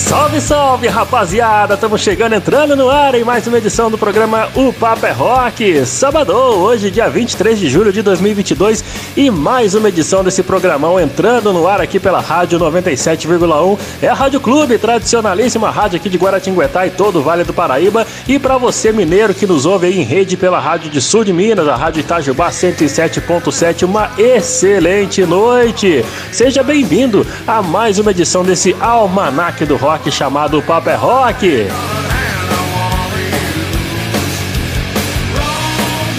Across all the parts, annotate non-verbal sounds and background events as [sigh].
Salve, salve, rapaziada! Estamos chegando, entrando no ar em mais uma edição do programa O Papo é Rock. Sábado, hoje, dia 23 de julho de 2022, e mais uma edição desse programão entrando no ar aqui pela Rádio 97,1. É a Rádio Clube, tradicionalíssima rádio aqui de Guaratinguetá e todo o Vale do Paraíba. E para você, mineiro, que nos ouve aí em rede pela Rádio de Sul de Minas, a Rádio Itajubá 107.7, uma excelente noite! Seja bem-vindo a mais uma edição desse Almanac do Rock rock chamado Papo é Rock.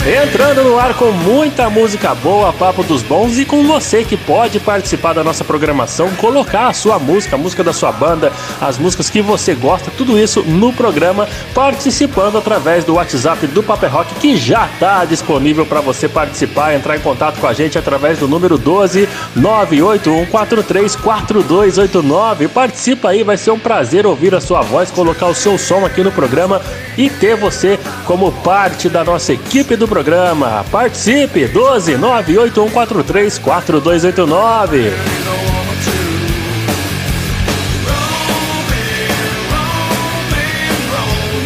Entrando no ar com muita música boa, papo dos bons e com você que pode participar da nossa programação, colocar a sua música, a música da sua banda, as músicas que você gosta, tudo isso no programa, participando através do WhatsApp do Paper Rock que já está disponível para você participar, entrar em contato com a gente através do número 12 981434289. Participa aí, vai ser um prazer ouvir a sua voz, colocar o seu som aqui no programa e ter você como parte da nossa equipe do programa. Participe! 12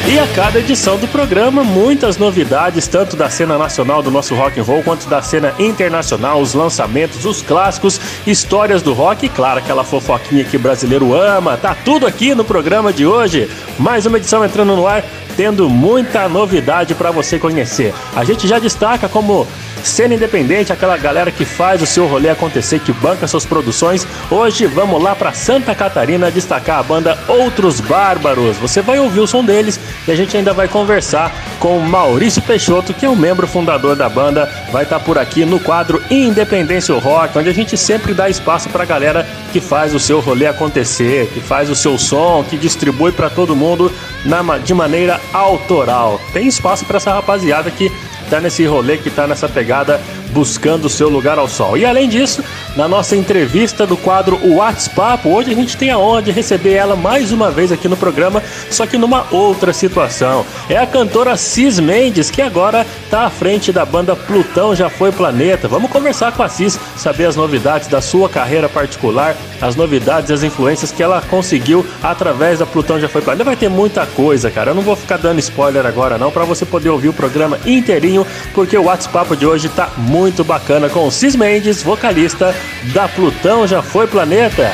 E a cada edição do programa, muitas novidades, tanto da cena nacional do nosso rock and roll, quanto da cena internacional, os lançamentos, os clássicos, histórias do rock e, claro, aquela fofoquinha que brasileiro ama. Tá tudo aqui no programa de hoje. Mais uma edição entrando no ar tendo muita novidade para você conhecer. A gente já destaca como cena independente, aquela galera que faz o seu rolê acontecer, que banca suas produções. Hoje vamos lá para Santa Catarina destacar a banda Outros Bárbaros. Você vai ouvir o som deles e a gente ainda vai conversar com Maurício Peixoto, que é o membro fundador da banda. Vai estar tá por aqui no quadro Independência Rock, onde a gente sempre dá espaço para a galera que faz o seu rolê acontecer, que faz o seu som, que distribui para todo mundo na, de maneira autoral. Tem espaço para essa rapaziada que tá nesse rolê, que tá nessa pegada buscando o seu lugar ao sol. E além disso, na nossa entrevista do quadro WhatsApp, hoje a gente tem a honra de receber ela mais uma vez aqui no programa, só que numa outra situação. É a cantora Cis Mendes, que agora está à frente da banda Plutão Já Foi Planeta. Vamos conversar com a Cis, saber as novidades da sua carreira particular, as novidades e as influências que ela conseguiu através da Plutão Já Foi Planeta. Vai ter muita coisa, cara. Eu não vou ficar dando spoiler agora não, para você poder ouvir o programa inteirinho, porque o WhatsApp de hoje tá muito muito bacana com o Cis Mendes, vocalista da Plutão Já Foi Planeta.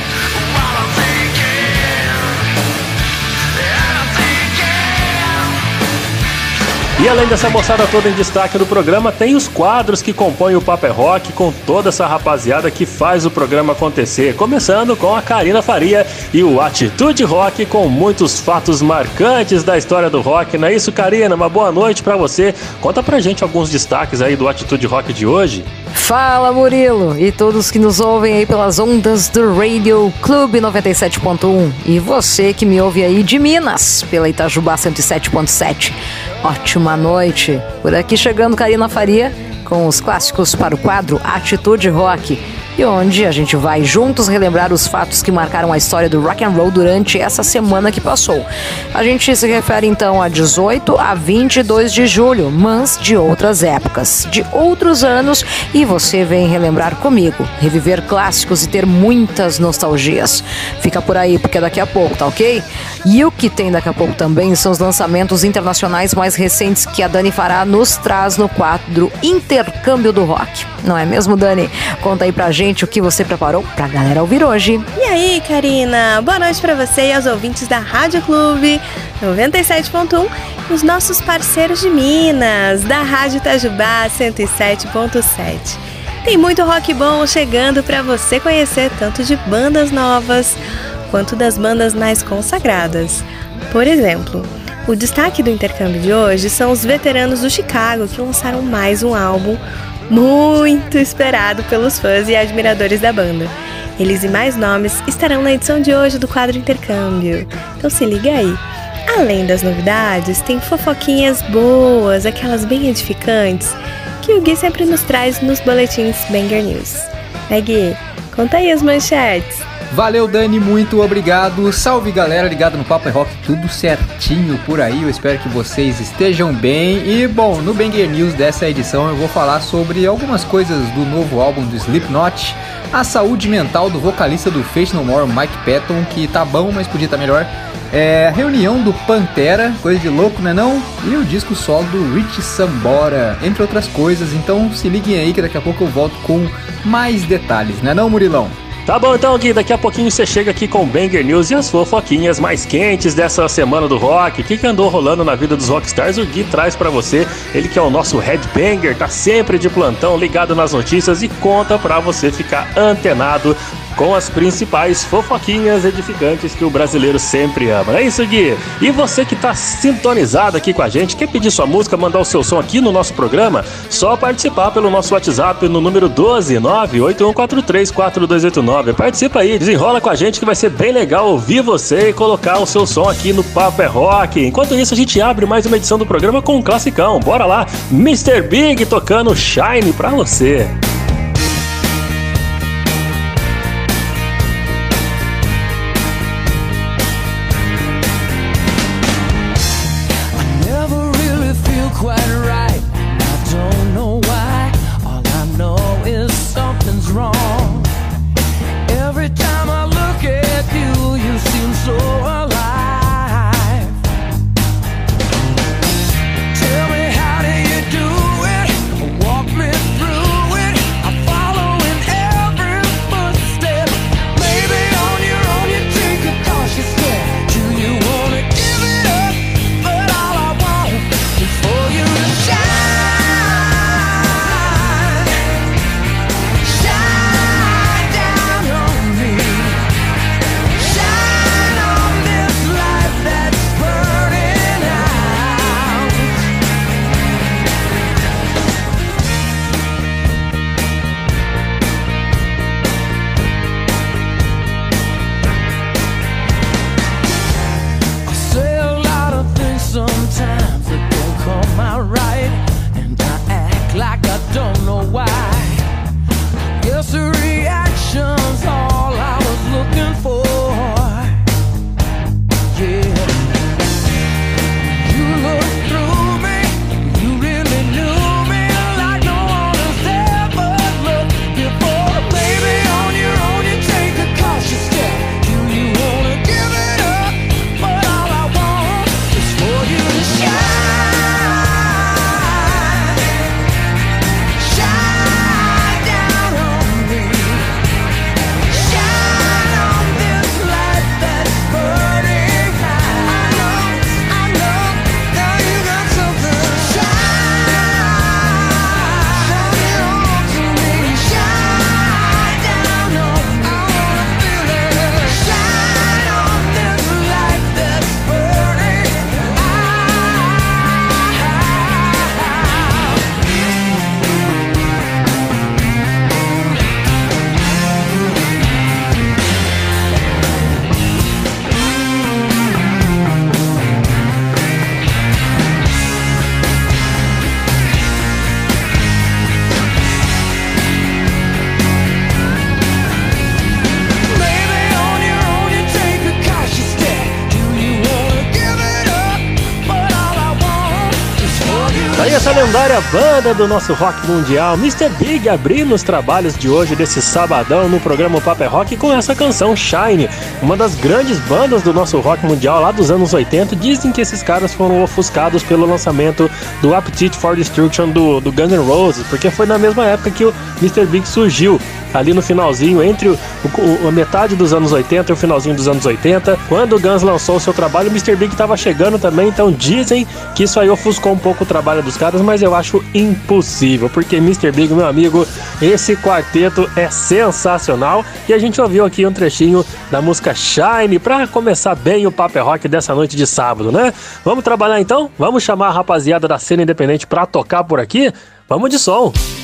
E além dessa moçada toda em destaque do programa, tem os quadros que compõem o Paper Rock com toda essa rapaziada que faz o programa acontecer. Começando com a Karina Faria e o Atitude Rock com muitos fatos marcantes da história do rock. Não é isso, Karina? Uma boa noite para você. Conta pra gente alguns destaques aí do Atitude Rock de hoje. Fala Murilo e todos que nos ouvem aí pelas ondas do Radio Clube 97.1 e você que me ouve aí de Minas pela Itajubá 107.7. Ótima noite. Por aqui chegando Karina Faria com os clássicos para o quadro Atitude Rock e onde a gente vai juntos relembrar os fatos que marcaram a história do rock and roll durante essa semana que passou. A gente se refere então a 18 a 22 de julho, mas de outras épocas, de outros anos, e você vem relembrar comigo, reviver clássicos e ter muitas nostalgias. Fica por aí porque é daqui a pouco, tá ok? E o que tem daqui a pouco também são os lançamentos internacionais mais recentes que a Dani Fará nos traz no quadro Intercâmbio do Rock. Não é mesmo, Dani? Conta aí pra gente gente o que você preparou pra galera ouvir hoje. E aí, Karina? Boa noite para você e aos ouvintes da Rádio Clube 97.1 e os nossos parceiros de Minas, da Rádio Itajubá 107.7. Tem muito rock bom chegando para você conhecer tanto de bandas novas quanto das bandas mais consagradas. Por exemplo, o destaque do intercâmbio de hoje são os veteranos do Chicago que lançaram mais um álbum muito esperado pelos fãs e admiradores da banda. Eles e mais nomes estarão na edição de hoje do quadro Intercâmbio. Então se liga aí. Além das novidades, tem fofoquinhas boas, aquelas bem edificantes, que o Gui sempre nos traz nos boletins Banger News. Né, Gui? Conta aí as manchetes. Valeu, Dani, muito obrigado. Salve, galera, ligado no Papo é Rock, tudo certinho por aí. Eu espero que vocês estejam bem. E, bom, no Banger News dessa edição eu vou falar sobre algumas coisas do novo álbum do Slipknot, a saúde mental do vocalista do Face No More, Mike Patton, que tá bom, mas podia estar tá melhor. É, reunião do Pantera, coisa de louco, né não? E o disco solo do Rich Sambora, entre outras coisas. Então se liguem aí que daqui a pouco eu volto com mais detalhes, né não, Murilão? Tá bom então, Gui, daqui a pouquinho você chega aqui com Banger News e as fofoquinhas mais quentes dessa semana do rock. O que, que andou rolando na vida dos rockstars, o Gui traz para você. Ele que é o nosso headbanger, tá sempre de plantão, ligado nas notícias e conta para você ficar antenado com as principais fofoquinhas edificantes que o brasileiro sempre ama. É isso, Gui? E você que está sintonizado aqui com a gente, quer pedir sua música, mandar o seu som aqui no nosso programa? Só participar pelo nosso WhatsApp no número 12981434289. Participa aí, desenrola com a gente que vai ser bem legal ouvir você e colocar o seu som aqui no Papo é Rock. Enquanto isso, a gente abre mais uma edição do programa com um classicão. Bora lá, Mr. Big tocando Shine pra você. Banda do nosso rock mundial, Mr. Big, abrindo os trabalhos de hoje desse sabadão no programa Paper Rock com essa canção Shine, uma das grandes bandas do nosso rock mundial lá dos anos 80. Dizem que esses caras foram ofuscados pelo lançamento do Appetite for Destruction do, do Guns N' Roses, porque foi na mesma época que o Mr. Big surgiu ali no finalzinho, entre o, o, a metade dos anos 80 e o finalzinho dos anos 80. Quando o Guns lançou o seu trabalho, o Mr. Big estava chegando também, então dizem que isso aí ofuscou um pouco o trabalho dos caras, mas eu acho impossível, porque Mr. Big, meu amigo, esse quarteto é sensacional e a gente ouviu aqui um trechinho da música Shine para começar bem o Paper Rock dessa noite de sábado, né? Vamos trabalhar então? Vamos chamar a rapaziada da cena independente para tocar por aqui? Vamos de som! E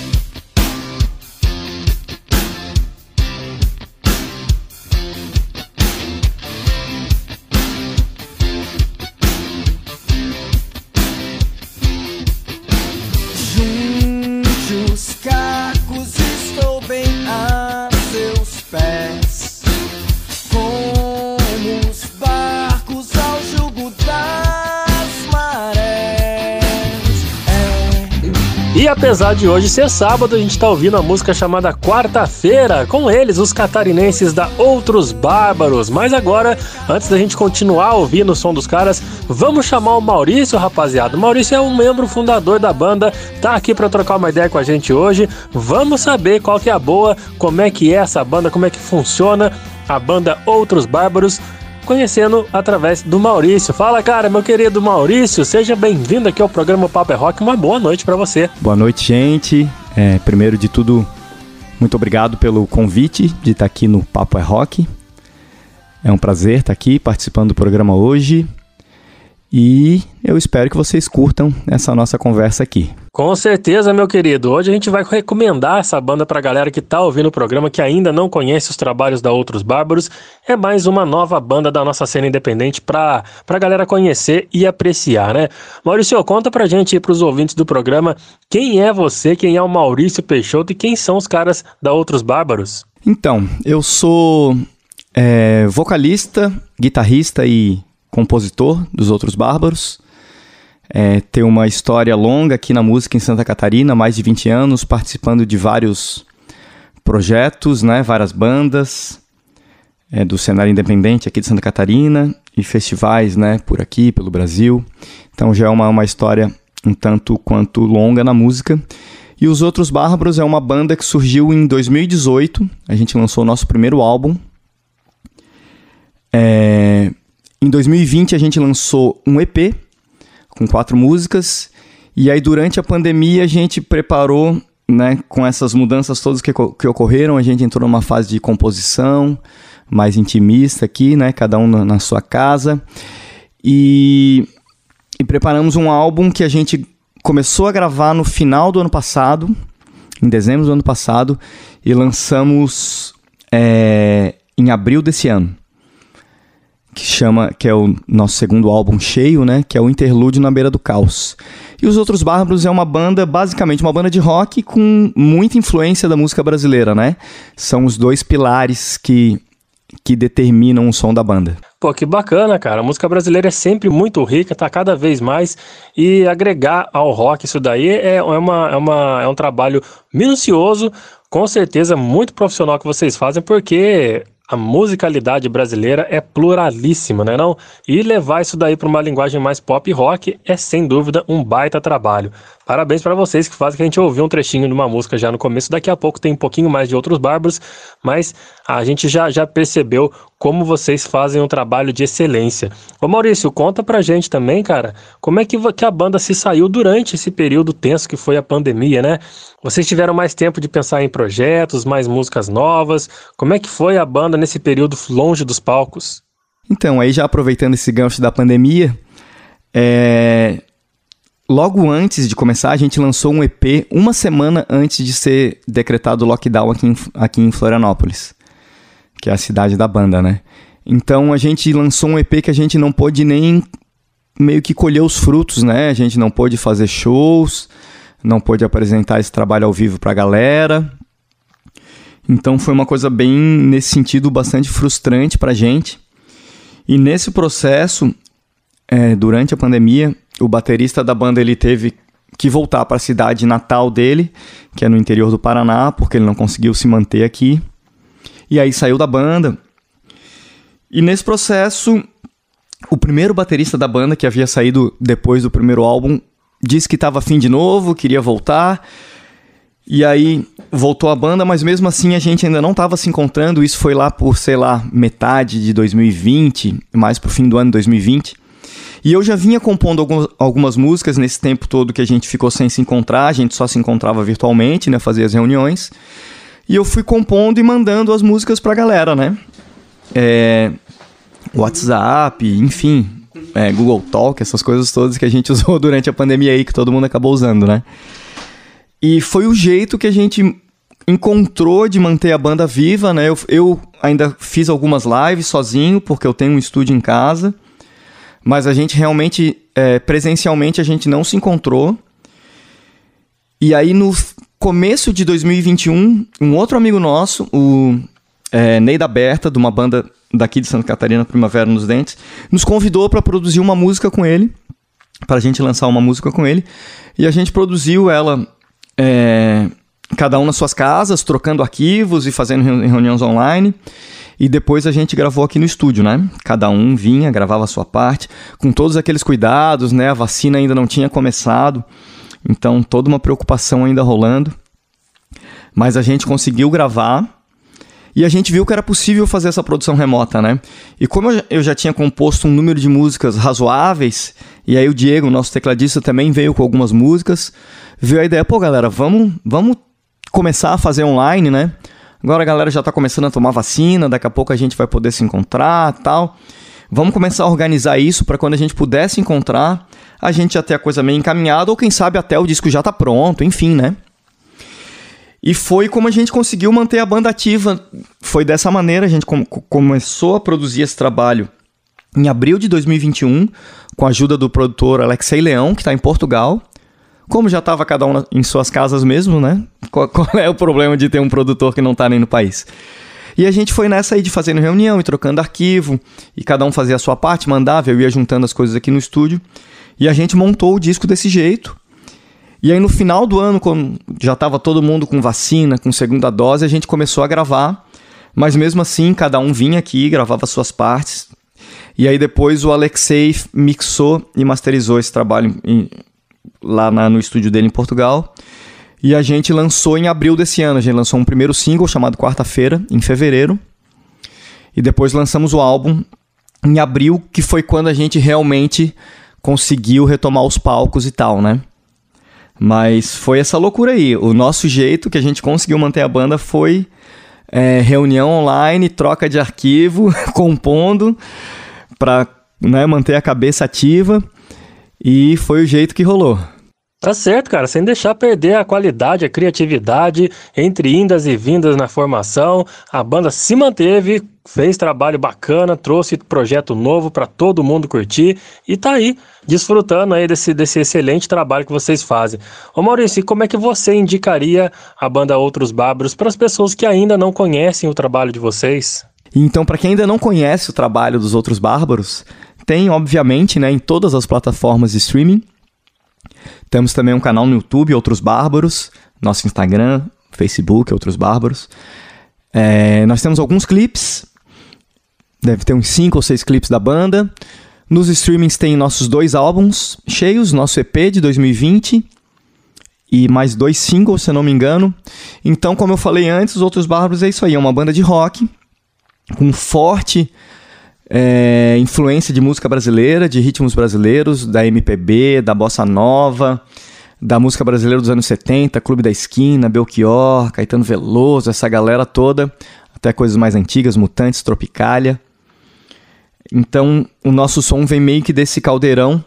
apesar de hoje ser sábado, a gente está ouvindo a música chamada Quarta-feira, com eles, os catarinenses da Outros Bárbaros. Mas agora, antes da gente continuar ouvindo o som dos caras, vamos chamar o Maurício, rapaziada. O Maurício é um membro fundador da banda, tá aqui para trocar uma ideia com a gente hoje. Vamos saber qual que é a boa, como é que é essa banda, como é que funciona a banda Outros Bárbaros conhecendo através do Maurício. Fala, cara, meu querido Maurício, seja bem-vindo aqui ao programa Papo é Rock. Uma boa noite para você. Boa noite, gente. É, primeiro de tudo, muito obrigado pelo convite de estar aqui no Papo é Rock. É um prazer estar aqui participando do programa hoje. E eu espero que vocês curtam essa nossa conversa aqui. Com certeza, meu querido. Hoje a gente vai recomendar essa banda para a galera que está ouvindo o programa que ainda não conhece os trabalhos da Outros Bárbaros. É mais uma nova banda da nossa cena independente para a galera conhecer e apreciar, né? Maurício, conta pra gente e pros ouvintes do programa quem é você, quem é o Maurício Peixoto e quem são os caras da Outros Bárbaros. Então, eu sou é, vocalista, guitarrista e compositor dos Outros Bárbaros. É, tem uma história longa aqui na música em Santa Catarina, mais de 20 anos, participando de vários projetos, né, várias bandas é, do cenário independente aqui de Santa Catarina e festivais né, por aqui, pelo Brasil. Então já é uma, uma história um tanto quanto longa na música. E Os Outros Bárbaros é uma banda que surgiu em 2018. A gente lançou o nosso primeiro álbum. É... Em 2020 a gente lançou um EP com quatro músicas. E aí, durante a pandemia, a gente preparou, né, com essas mudanças todas que, que ocorreram, a gente entrou numa fase de composição mais intimista aqui, né, cada um na, na sua casa. E, e preparamos um álbum que a gente começou a gravar no final do ano passado, em dezembro do ano passado, e lançamos é, em abril desse ano que chama, que é o nosso segundo álbum cheio, né, que é o Interlúdio na Beira do Caos. E os Outros Bárbaros é uma banda, basicamente uma banda de rock com muita influência da música brasileira, né? São os dois pilares que que determinam o som da banda. Pô, que bacana, cara. A música brasileira é sempre muito rica, tá cada vez mais. E agregar ao rock isso daí é, é, uma, é, uma, é um trabalho minucioso, com certeza muito profissional que vocês fazem, porque a musicalidade brasileira é pluralíssima, né não? E levar isso daí para uma linguagem mais pop rock é sem dúvida um baita trabalho. Parabéns para vocês que fazem que a gente ouviu um trechinho de uma música já no começo. Daqui a pouco tem um pouquinho mais de outros bárbaros, mas a gente já, já percebeu como vocês fazem um trabalho de excelência. Ô Maurício, conta pra gente também, cara, como é que, que a banda se saiu durante esse período tenso que foi a pandemia, né? Vocês tiveram mais tempo de pensar em projetos, mais músicas novas. Como é que foi a banda nesse período longe dos palcos? Então, aí já aproveitando esse gancho da pandemia, é, logo antes de começar, a gente lançou um EP uma semana antes de ser decretado o lockdown aqui em, aqui em Florianópolis, que é a cidade da banda, né? Então a gente lançou um EP que a gente não pôde nem meio que colher os frutos, né? A gente não pôde fazer shows, não pôde apresentar esse trabalho ao vivo pra galera. Então foi uma coisa bem, nesse sentido, bastante frustrante pra gente. E nesse processo, é, durante a pandemia, o baterista da banda ele teve que voltar para a cidade natal dele, que é no interior do Paraná, porque ele não conseguiu se manter aqui. E aí saiu da banda. E nesse processo, o primeiro baterista da banda, que havia saído depois do primeiro álbum, disse que estava afim de novo, queria voltar. E aí voltou a banda, mas mesmo assim a gente ainda não estava se encontrando. Isso foi lá por, sei lá, metade de 2020, mais pro fim do ano 2020. E eu já vinha compondo algumas, algumas músicas nesse tempo todo que a gente ficou sem se encontrar, a gente só se encontrava virtualmente, né, fazia as reuniões. E eu fui compondo e mandando as músicas pra galera, né? É, WhatsApp, enfim, é, Google Talk, essas coisas todas que a gente [laughs] usou durante a pandemia aí, que todo mundo acabou usando, né? E foi o jeito que a gente encontrou de manter a banda viva, né? Eu, eu ainda fiz algumas lives sozinho, porque eu tenho um estúdio em casa mas a gente realmente, é, presencialmente, a gente não se encontrou. E aí, no começo de 2021, um outro amigo nosso, o é, Berta, de uma banda daqui de Santa Catarina, Primavera nos Dentes, nos convidou para produzir uma música com ele, para a gente lançar uma música com ele. E a gente produziu ela é, cada um nas suas casas, trocando arquivos e fazendo reuniões online. E depois a gente gravou aqui no estúdio, né? Cada um vinha, gravava a sua parte, com todos aqueles cuidados, né? A vacina ainda não tinha começado, então toda uma preocupação ainda rolando. Mas a gente conseguiu gravar e a gente viu que era possível fazer essa produção remota, né? E como eu já tinha composto um número de músicas razoáveis, e aí o Diego, nosso tecladista, também veio com algumas músicas, veio a ideia, pô, galera, vamos, vamos começar a fazer online, né? Agora a galera já está começando a tomar vacina, daqui a pouco a gente vai poder se encontrar tal. Vamos começar a organizar isso para quando a gente puder se encontrar, a gente já ter a coisa meio encaminhada, ou quem sabe até o disco já está pronto, enfim, né? E foi como a gente conseguiu manter a banda ativa. Foi dessa maneira, a gente com começou a produzir esse trabalho em abril de 2021, com a ajuda do produtor Alexei Leão, que está em Portugal. Como já estava cada um em suas casas mesmo, né? [laughs] Qual, qual, é o problema de ter um produtor que não está nem no país? E a gente foi nessa aí de fazendo reunião e trocando arquivo, e cada um fazia a sua parte, mandava, eu ia juntando as coisas aqui no estúdio. E a gente montou o disco desse jeito. E aí no final do ano, quando já estava todo mundo com vacina, com segunda dose, a gente começou a gravar. Mas mesmo assim, cada um vinha aqui, gravava suas partes. E aí depois o Alexei mixou e masterizou esse trabalho em, lá na, no estúdio dele em Portugal. E a gente lançou em abril desse ano. A gente lançou um primeiro single chamado Quarta-feira, em fevereiro. E depois lançamos o álbum em abril, que foi quando a gente realmente conseguiu retomar os palcos e tal, né? Mas foi essa loucura aí. O nosso jeito que a gente conseguiu manter a banda foi é, reunião online, troca de arquivo, [laughs] compondo, para né, manter a cabeça ativa. E foi o jeito que rolou. Tá certo, cara, sem deixar perder a qualidade, a criatividade, entre indas e vindas na formação, a banda se manteve, fez trabalho bacana, trouxe projeto novo para todo mundo curtir e tá aí, desfrutando aí desse, desse excelente trabalho que vocês fazem. Ô Maurício, como é que você indicaria a banda Outros Bárbaros para as pessoas que ainda não conhecem o trabalho de vocês? Então, para quem ainda não conhece o trabalho dos Outros Bárbaros, tem, obviamente, né, em todas as plataformas de streaming. Temos também um canal no YouTube, Outros Bárbaros, nosso Instagram, Facebook, Outros Bárbaros. É, nós temos alguns clipes, deve ter uns 5 ou 6 clipes da banda. Nos streamings tem nossos dois álbuns cheios, nosso EP de 2020 e mais dois singles, se eu não me engano. Então, como eu falei antes, os Outros Bárbaros é isso aí, é uma banda de rock com forte é, influência de música brasileira, de ritmos brasileiros, da MPB, da bossa nova, da música brasileira dos anos 70, Clube da Esquina, Belchior, Caetano Veloso, essa galera toda, até coisas mais antigas, Mutantes, Tropicália. Então, o nosso som vem meio que desse caldeirão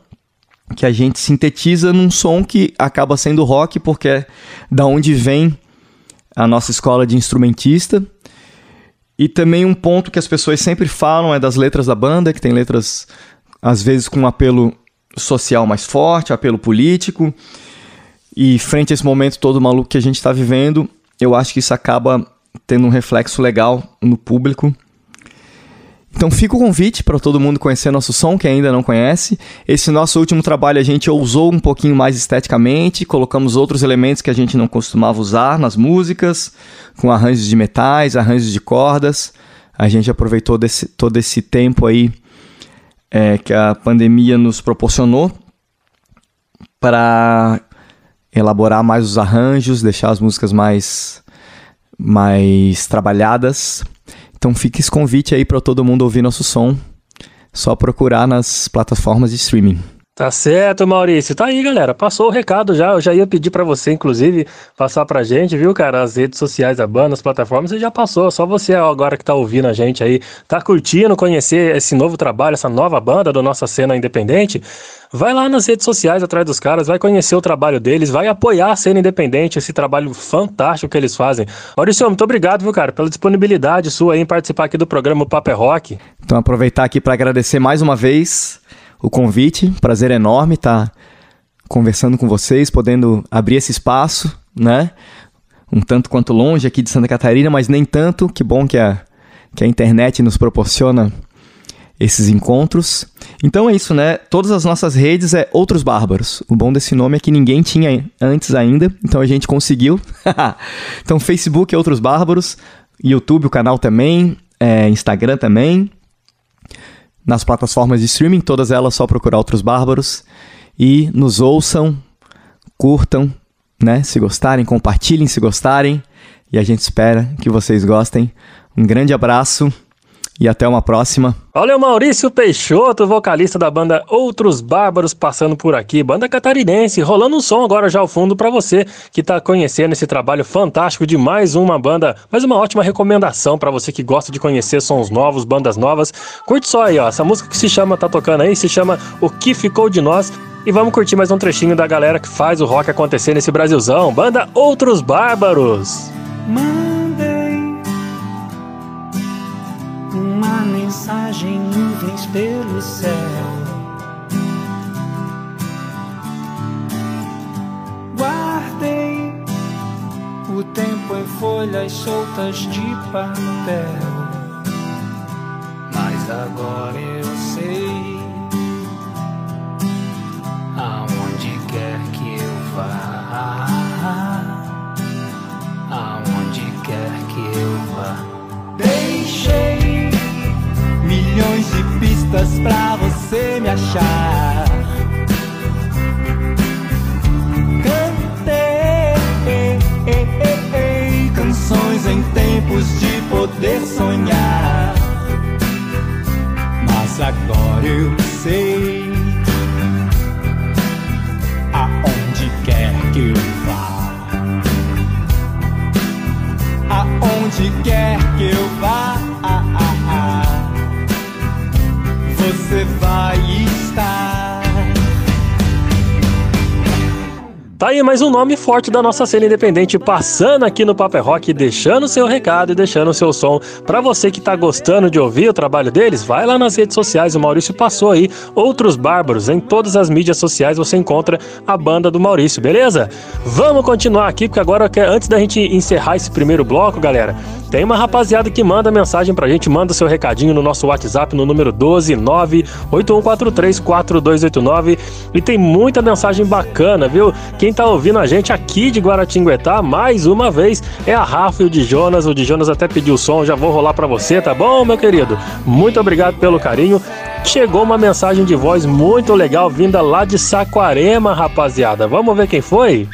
que a gente sintetiza num som que acaba sendo rock, porque é da onde vem a nossa escola de instrumentista e também um ponto que as pessoas sempre falam é das letras da banda, que tem letras às vezes com um apelo social mais forte, apelo político. E frente a esse momento todo maluco que a gente está vivendo, eu acho que isso acaba tendo um reflexo legal no público então fica o convite para todo mundo conhecer nosso som, que ainda não conhece. Esse nosso último trabalho a gente ousou um pouquinho mais esteticamente, colocamos outros elementos que a gente não costumava usar nas músicas, com arranjos de metais, arranjos de cordas. A gente aproveitou desse, todo esse tempo aí é, que a pandemia nos proporcionou para elaborar mais os arranjos, deixar as músicas mais, mais trabalhadas. Então fica esse convite aí para todo mundo ouvir nosso som. Só procurar nas plataformas de streaming. Tá certo, Maurício. Tá aí, galera. Passou o recado já. Eu já ia pedir para você, inclusive, passar pra gente, viu, cara? As redes sociais da banda, as plataformas, você já passou. Só você agora que tá ouvindo a gente aí, tá curtindo conhecer esse novo trabalho, essa nova banda da nossa cena independente. Vai lá nas redes sociais atrás dos caras, vai conhecer o trabalho deles, vai apoiar a cena independente, esse trabalho fantástico que eles fazem. Maurício, muito obrigado, viu, cara, pela disponibilidade sua em participar aqui do programa Paper é Rock. Então, aproveitar aqui para agradecer mais uma vez o convite. Prazer enorme estar conversando com vocês, podendo abrir esse espaço, né? Um tanto quanto longe aqui de Santa Catarina, mas nem tanto. Que bom que a, que a internet nos proporciona esses encontros. Então é isso, né? Todas as nossas redes é Outros Bárbaros. O bom desse nome é que ninguém tinha antes ainda, então a gente conseguiu. [laughs] então Facebook é Outros Bárbaros, YouTube o canal também, é, Instagram também. Nas plataformas de streaming, todas elas só procurar Outros Bárbaros. E nos ouçam, curtam, né? Se gostarem, compartilhem se gostarem. E a gente espera que vocês gostem. Um grande abraço e até uma próxima. Olha o Maurício Peixoto, vocalista da banda Outros Bárbaros, passando por aqui. Banda catarinense, rolando um som agora já ao fundo para você que está conhecendo esse trabalho fantástico de mais uma banda, mais uma ótima recomendação para você que gosta de conhecer sons novos, bandas novas. Curte só aí, ó, essa música que se chama, tá tocando aí, se chama O Que Ficou de Nós. E vamos curtir mais um trechinho da galera que faz o rock acontecer nesse Brasilzão. Banda Outros Bárbaros. mensagem pelo céu. Guardei o tempo em folhas soltas de papel. Mas agora eu Tá aí mais um nome forte da nossa cena independente passando aqui no Paper Rock, deixando seu recado e deixando seu som. Para você que tá gostando de ouvir o trabalho deles, vai lá nas redes sociais, o Maurício passou aí. Outros Bárbaros, em todas as mídias sociais você encontra a banda do Maurício, beleza? Vamos continuar aqui, porque agora, antes da gente encerrar esse primeiro bloco, galera, tem uma rapaziada que manda mensagem pra gente, manda seu recadinho no nosso WhatsApp no número 12981434289 e tem muita mensagem bacana, viu? Quem tá ouvindo a gente aqui de Guaratinguetá, mais uma vez, é a Rafa e o de Jonas. O de Jonas até pediu o som, já vou rolar para você, tá bom, meu querido? Muito obrigado pelo carinho. Chegou uma mensagem de voz muito legal vinda lá de Saquarema, rapaziada. Vamos ver quem foi?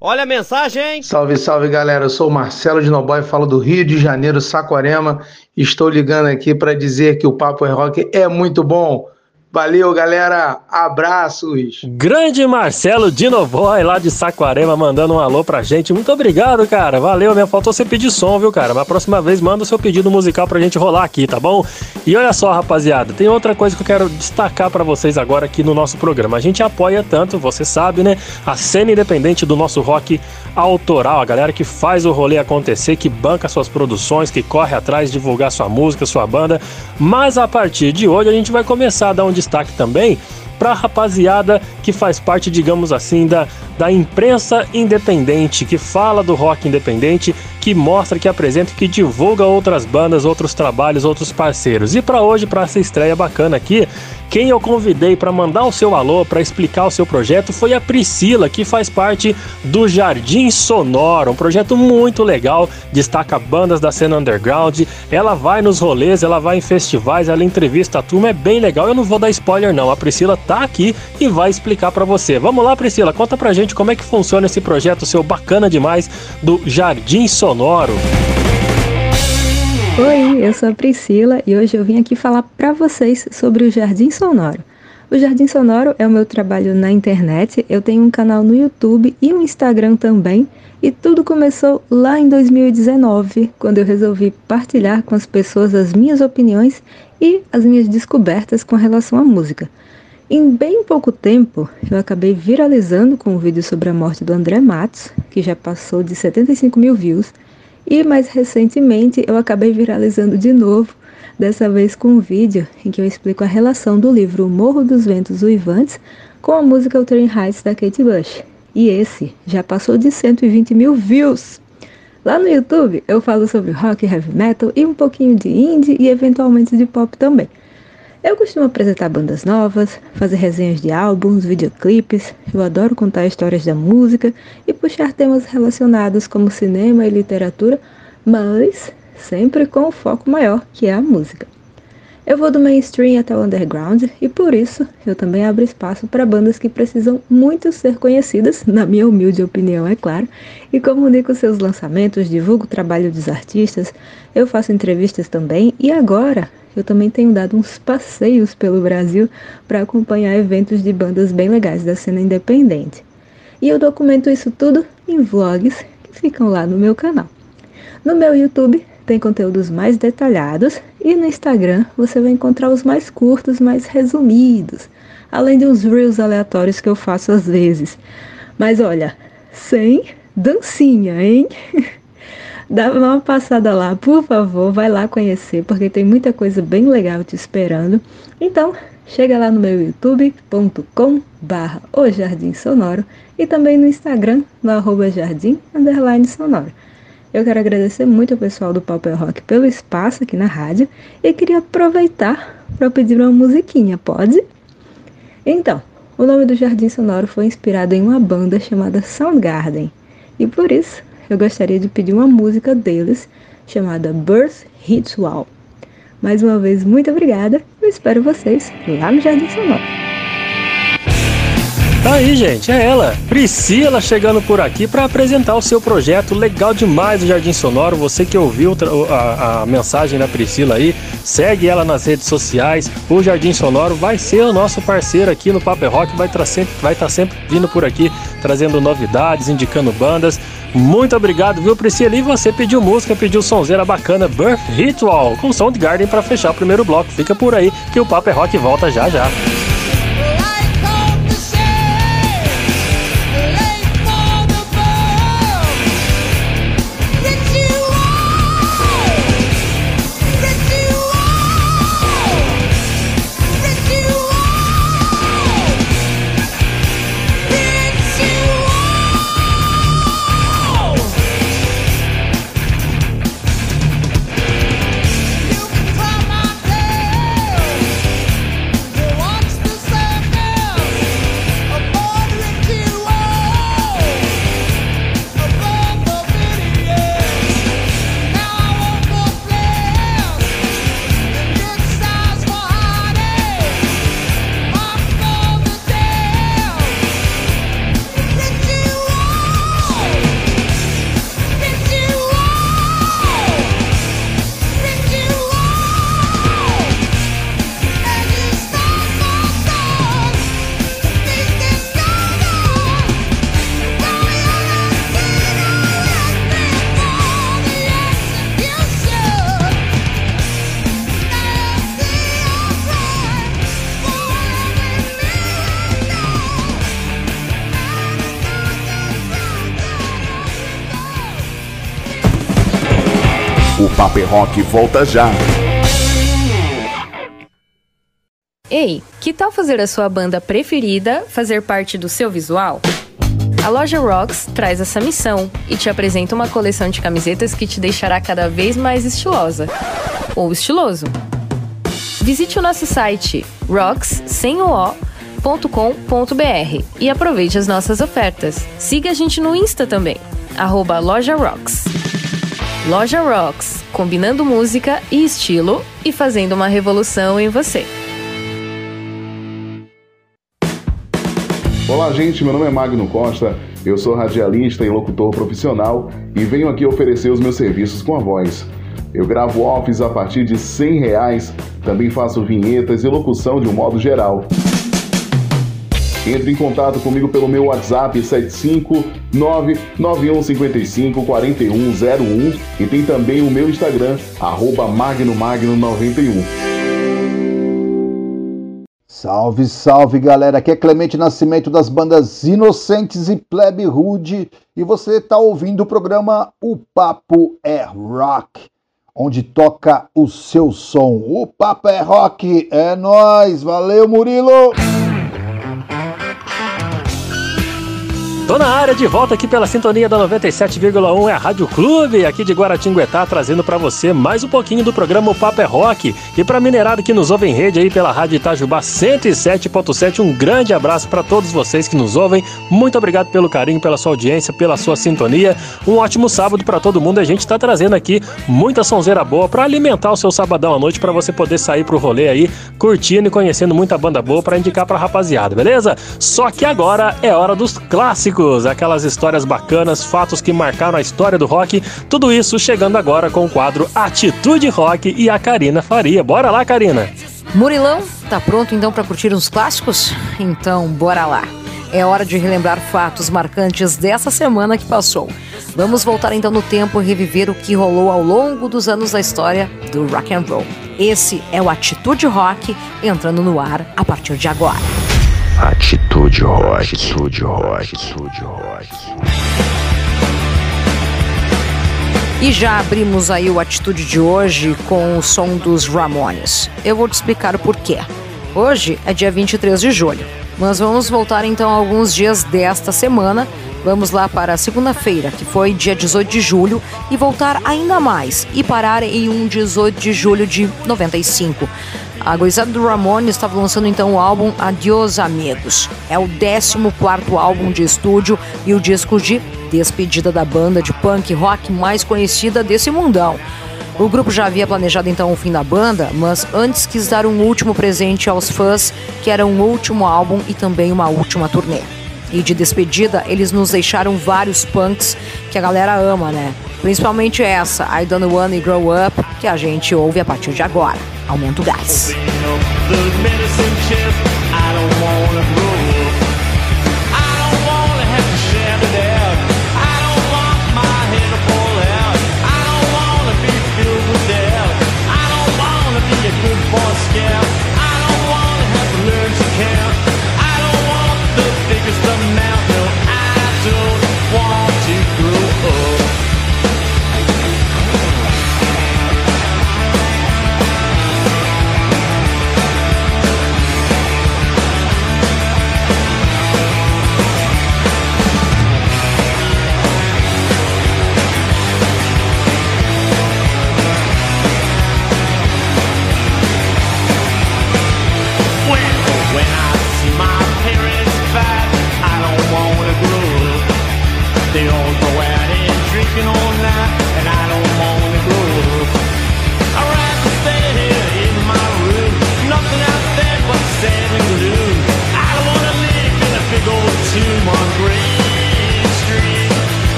Olha a mensagem! Salve, salve galera, eu sou o Marcelo de Noboy, falo do Rio de Janeiro, Saquarema. Estou ligando aqui para dizer que o Papo é Rock é muito bom. Valeu, galera. Abraços. Grande Marcelo Dinoboy, lá de Saquarema, mandando um alô pra gente. Muito obrigado, cara. Valeu, né? Faltou você pedir som, viu, cara? Mas a próxima vez manda o seu pedido musical pra gente rolar aqui, tá bom? E olha só, rapaziada, tem outra coisa que eu quero destacar para vocês agora aqui no nosso programa. A gente apoia tanto, você sabe, né? A cena independente do nosso rock autoral, a galera que faz o rolê acontecer, que banca suas produções, que corre atrás de divulgar sua música, sua banda. Mas a partir de hoje a gente vai começar a dar um destaque também para a rapaziada que faz parte, digamos assim, da, da imprensa independente, que fala do rock independente, que mostra, que apresenta, que divulga outras bandas, outros trabalhos, outros parceiros. E para hoje, para essa estreia bacana aqui, quem eu convidei para mandar o seu alô, para explicar o seu projeto, foi a Priscila, que faz parte do Jardim Sonoro, um projeto muito legal, destaca bandas da cena underground. Ela vai nos rolês, ela vai em festivais, ela entrevista a turma, é bem legal. Eu não vou dar spoiler não, a Priscila tá aqui e vai explicar para você. Vamos lá, Priscila, conta pra gente como é que funciona esse projeto seu bacana demais do Jardim Sonoro. Oi, eu sou a Priscila e hoje eu vim aqui falar para vocês sobre o Jardim Sonoro. O Jardim Sonoro é o meu trabalho na internet, eu tenho um canal no YouTube e um Instagram também, e tudo começou lá em 2019, quando eu resolvi partilhar com as pessoas as minhas opiniões e as minhas descobertas com relação à música. Em bem pouco tempo, eu acabei viralizando com um vídeo sobre a morte do André Matos, que já passou de 75 mil views, e mais recentemente eu acabei viralizando de novo, dessa vez com um vídeo em que eu explico a relação do livro Morro dos Ventos Uivantes com a música Wuthering Heights da Kate Bush. E esse já passou de 120 mil views. Lá no YouTube eu falo sobre rock, heavy metal e um pouquinho de indie e eventualmente de pop também. Eu costumo apresentar bandas novas, fazer resenhas de álbuns, videoclipes, eu adoro contar histórias da música e puxar temas relacionados como cinema e literatura, mas sempre com o foco maior, que é a música. Eu vou do mainstream até o underground e por isso eu também abro espaço para bandas que precisam muito ser conhecidas, na minha humilde opinião, é claro, e comunico seus lançamentos, divulgo o trabalho dos artistas, eu faço entrevistas também e agora eu também tenho dado uns passeios pelo Brasil para acompanhar eventos de bandas bem legais da cena independente. E eu documento isso tudo em vlogs que ficam lá no meu canal. No meu YouTube tem conteúdos mais detalhados e no Instagram você vai encontrar os mais curtos, mais resumidos, além de uns reels aleatórios que eu faço às vezes. Mas olha, sem dancinha, hein? [laughs] Dá uma passada lá, por favor, vai lá conhecer, porque tem muita coisa bem legal te esperando. Então, chega lá no meu youtube.com barra o Jardim Sonoro e também no Instagram, no arroba jardim underline sonoro. Eu quero agradecer muito ao pessoal do Papel Rock pelo espaço aqui na rádio e queria aproveitar para pedir uma musiquinha, pode? Então, o nome do Jardim Sonoro foi inspirado em uma banda chamada Soundgarden e por isso eu gostaria de pedir uma música deles chamada Birth Ritual. Mais uma vez, muito obrigada. Eu espero vocês lá no Jardim Sonoro. Tá aí, gente, é ela, Priscila, chegando por aqui para apresentar o seu projeto legal demais do Jardim Sonoro. Você que ouviu a, a, mensagem da Priscila aí, segue ela nas redes sociais. O Jardim Sonoro vai ser o nosso parceiro aqui no Paper Rock, vai estar sempre, vai estar sempre vindo por aqui trazendo novidades, indicando bandas. Muito obrigado, viu, Priscila? E você pediu música, pediu sonzeira bacana, Birth Ritual, com Soundgarden para fechar o primeiro bloco. Fica por aí que o Paper Rock volta já já. Rock volta já. Ei, que tal fazer a sua banda preferida fazer parte do seu visual? A loja Rocks traz essa missão e te apresenta uma coleção de camisetas que te deixará cada vez mais estilosa ou estiloso. Visite o nosso site rocks.com.br e aproveite as nossas ofertas. Siga a gente no Insta também, arroba Loja Rocks. Loja Rocks, combinando música e estilo e fazendo uma revolução em você. Olá, gente. Meu nome é Magno Costa. Eu sou radialista e locutor profissional e venho aqui oferecer os meus serviços com a voz. Eu gravo offs a partir de 100 reais, também faço vinhetas e locução de um modo geral. Entre em contato comigo pelo meu WhatsApp 75991554101 e tem também o meu Instagram, arroba magnomagno91. Salve, salve galera, aqui é Clemente Nascimento das bandas Inocentes e Plebe Rude e você está ouvindo o programa O Papo é Rock, onde toca o seu som. O Papo é Rock, é nós, valeu Murilo! Tô na área de volta aqui pela sintonia da 97,1 é a Rádio Clube, aqui de Guaratinguetá, trazendo para você mais um pouquinho do programa O Papo é Rock. E pra minerada que nos ouve em rede aí pela Rádio Itajubá 107.7, um grande abraço para todos vocês que nos ouvem. Muito obrigado pelo carinho, pela sua audiência, pela sua sintonia. Um ótimo sábado para todo mundo. A gente tá trazendo aqui muita sonzeira boa para alimentar o seu sabadão à noite para você poder sair pro rolê aí, curtindo e conhecendo muita banda boa para indicar pra rapaziada, beleza? Só que agora é hora dos clássicos aquelas histórias bacanas, fatos que marcaram a história do rock, tudo isso chegando agora com o quadro Atitude Rock e a Karina Faria. Bora lá, Karina! Murilão, tá pronto então para curtir os clássicos? Então, bora lá. É hora de relembrar fatos marcantes dessa semana que passou. Vamos voltar então no tempo e reviver o que rolou ao longo dos anos da história do rock and roll. Esse é o Atitude Rock entrando no ar a partir de agora. Atitude Rock. Atitude Rock. Atitude Rock. E já abrimos aí o Atitude de hoje com o som dos Ramones. Eu vou te explicar o porquê. Hoje é dia 23 de julho, mas vamos voltar então alguns dias desta semana. Vamos lá para segunda-feira, que foi dia 18 de julho, e voltar ainda mais e parar em um 18 de julho de 95. A gurizada do Ramones estava lançando então o álbum Adios Amigos. É o 14 álbum de estúdio e o disco de despedida da banda de punk rock mais conhecida desse mundão. O grupo já havia planejado então o fim da banda, mas antes quis dar um último presente aos fãs, que era um último álbum e também uma última turnê. E de despedida, eles nos deixaram vários punks que a galera ama, né? Principalmente essa, I Don't Wanna Grow Up, que a gente ouve a partir de agora. Aumenta o gás.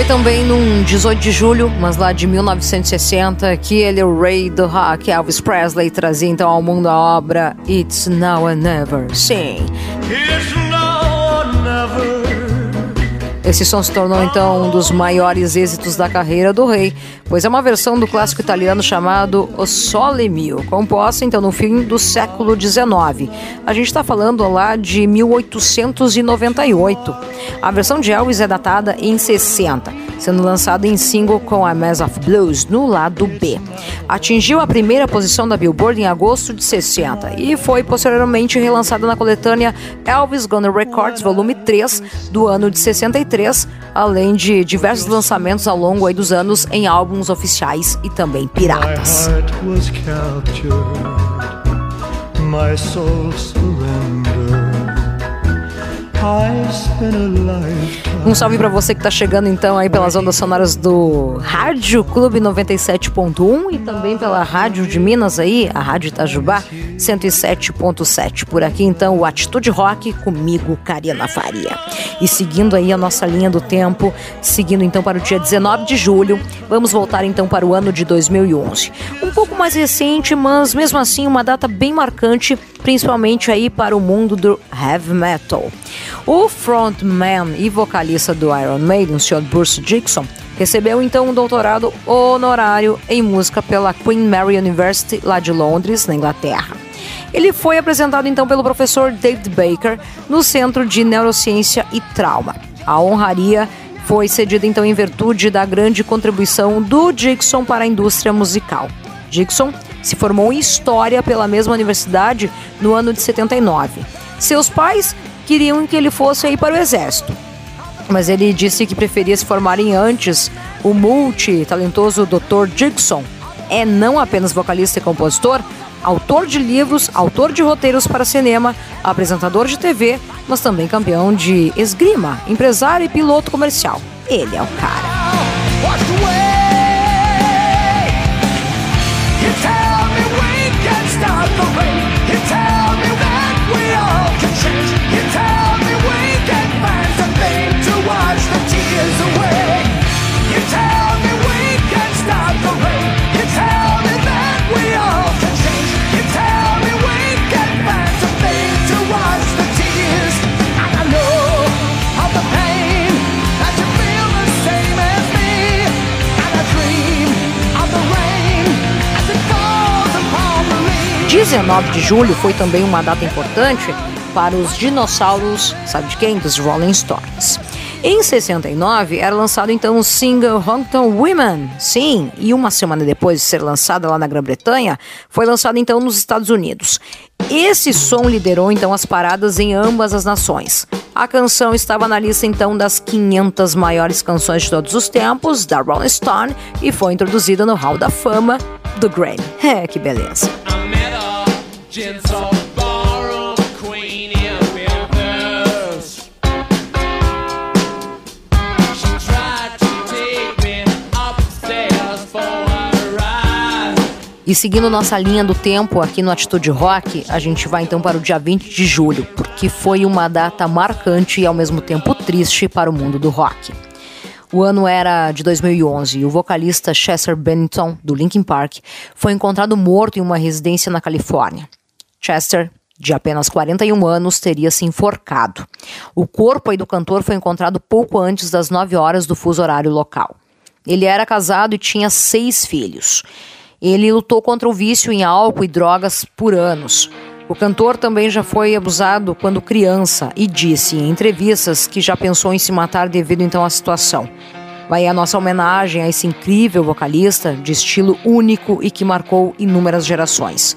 Foi também num 18 de julho, mas lá de 1960, que ele, o rei do rock, Elvis Presley, trazia então ao mundo a obra It's Now or Never. Sim. It's now or never. Esse som se tornou então um dos maiores êxitos da carreira do rei, pois é uma versão do clássico italiano chamado O Sole Mio, composta então no fim do século XIX. A gente está falando lá de 1898. A versão de Elvis é datada em 60 sendo lançado em single com a Mass of Blues no lado B. Atingiu a primeira posição da Billboard em agosto de 60 e foi posteriormente relançada na coletânea Elvis Gonna Records Volume 3 do ano de 63, além de diversos lançamentos ao longo dos anos em álbuns oficiais e também piratas. My soul um salve para você que tá chegando então aí pelas ondas sonoras do Rádio Clube 97.1 e também pela Rádio de Minas aí, a Rádio Itajubá 107.7. Por aqui então o Atitude Rock comigo, Karina Faria. E seguindo aí a nossa linha do tempo, seguindo então para o dia 19 de julho, vamos voltar então para o ano de 2011. Um pouco mais recente, mas mesmo assim uma data bem marcante, principalmente aí para o mundo do heavy metal. O frontman e vocalista do Iron Maiden, o Sr. Bruce Dixon, recebeu então um doutorado honorário em música pela Queen Mary University lá de Londres, na Inglaterra. Ele foi apresentado então pelo professor David Baker no Centro de Neurociência e Trauma. A honraria foi cedida então em virtude da grande contribuição do Dixon para a indústria musical. Dixon se formou em História pela mesma universidade no ano de 79. Seus pais queriam que ele fosse aí para o exército, mas ele disse que preferia se formarem antes. O multi-talentoso Dr. Dixon é não apenas vocalista e compositor, autor de livros, autor de roteiros para cinema, apresentador de TV, mas também campeão de esgrima, empresário e piloto comercial. Ele é o cara. Dezenove de julho foi também uma data importante para os dinossauros, sabe de quem? Dos Rolling Stones. Em 69, era lançado então o single Honton Women. Sim, e uma semana depois de ser lançada lá na Grã-Bretanha, foi lançado então nos Estados Unidos. Esse som liderou então as paradas em ambas as nações. A canção estava na lista então das 500 maiores canções de todos os tempos da Rolling Stone e foi introduzida no Hall da Fama do Grammy. [laughs] É, que beleza. E seguindo nossa linha do tempo aqui no Atitude Rock, a gente vai então para o dia 20 de julho, porque foi uma data marcante e ao mesmo tempo triste para o mundo do rock. O ano era de 2011 e o vocalista Chester Bennington, do Linkin Park, foi encontrado morto em uma residência na Califórnia. Chester, de apenas 41 anos, teria se enforcado. O corpo do cantor foi encontrado pouco antes das 9 horas do fuso horário local. Ele era casado e tinha seis filhos. Ele lutou contra o vício em álcool e drogas por anos. O cantor também já foi abusado quando criança e disse em entrevistas que já pensou em se matar devido então à situação. Vai a nossa homenagem a esse incrível vocalista de estilo único e que marcou inúmeras gerações.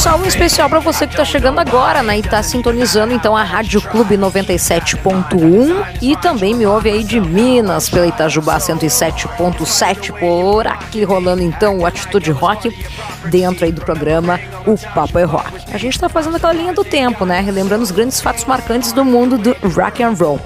salve especial para você que está chegando agora, né? E está sintonizando então a Rádio Clube 97.1 e também me ouve aí de Minas pela Itajubá 107.7 por aqui rolando então o Atitude Rock dentro aí do programa O Papo é Rock. A gente está fazendo aquela linha do tempo, né? Relembrando os grandes fatos marcantes do mundo do rock and roll.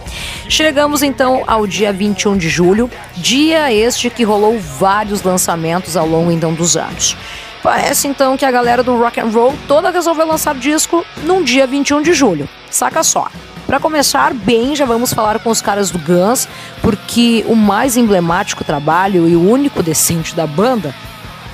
Chegamos então ao dia 21 de julho, dia este que rolou vários lançamentos ao longo então dos anos. Parece então que a galera do rock and roll toda resolveu lançar disco num dia 21 de julho. Saca só. Para começar bem, já vamos falar com os caras do Guns, porque o mais emblemático trabalho e o único decente da banda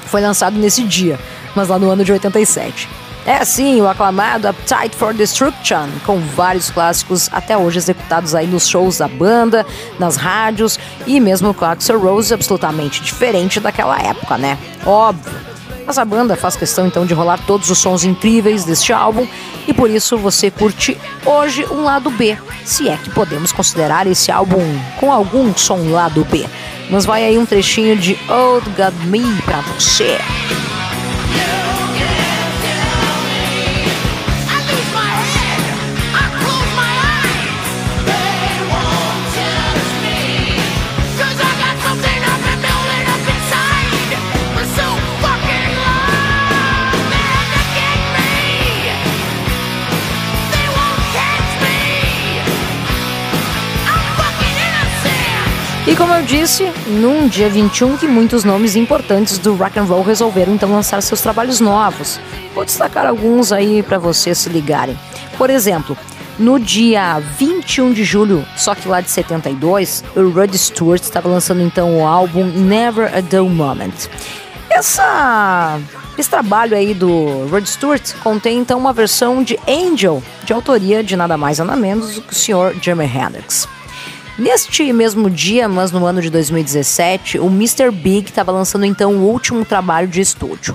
foi lançado nesse dia, mas lá no ano de 87. É sim, o aclamado Appetite for Destruction, com vários clássicos até hoje executados aí nos shows da banda, nas rádios e mesmo com Axel Rose absolutamente diferente daquela época, né? Óbvio. Mas a banda faz questão então de rolar todos os sons incríveis deste álbum e por isso você curte hoje um lado B, se é que podemos considerar esse álbum com algum som lado B. Mas vai aí um trechinho de Old God Me pra você. E como eu disse, num dia 21 que muitos nomes importantes do rock and roll resolveram então lançar seus trabalhos novos. Vou destacar alguns aí para vocês se ligarem. Por exemplo, no dia 21 de julho, só que lá de 72, o Rod Stewart estava lançando então o álbum Never a Dull Moment. Essa esse trabalho aí do Rod Stewart contém então uma versão de Angel, de autoria de nada mais nada menos do que o Sr. Jimi Hendrix. Neste mesmo dia, mas no ano de 2017, o Mr. Big estava lançando então o último trabalho de estúdio.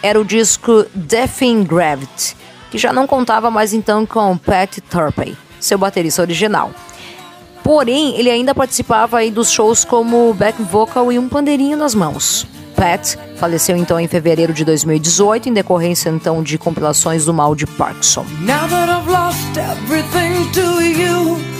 Era o disco Death in Gravity, que já não contava mais então com Pat Turpey, seu baterista original. Porém, ele ainda participava aí dos shows como back vocal e um pandeirinho nas mãos. Pat faleceu então em fevereiro de 2018 em decorrência então de compilações do mal de Parkinson. Now that I've lost everything to you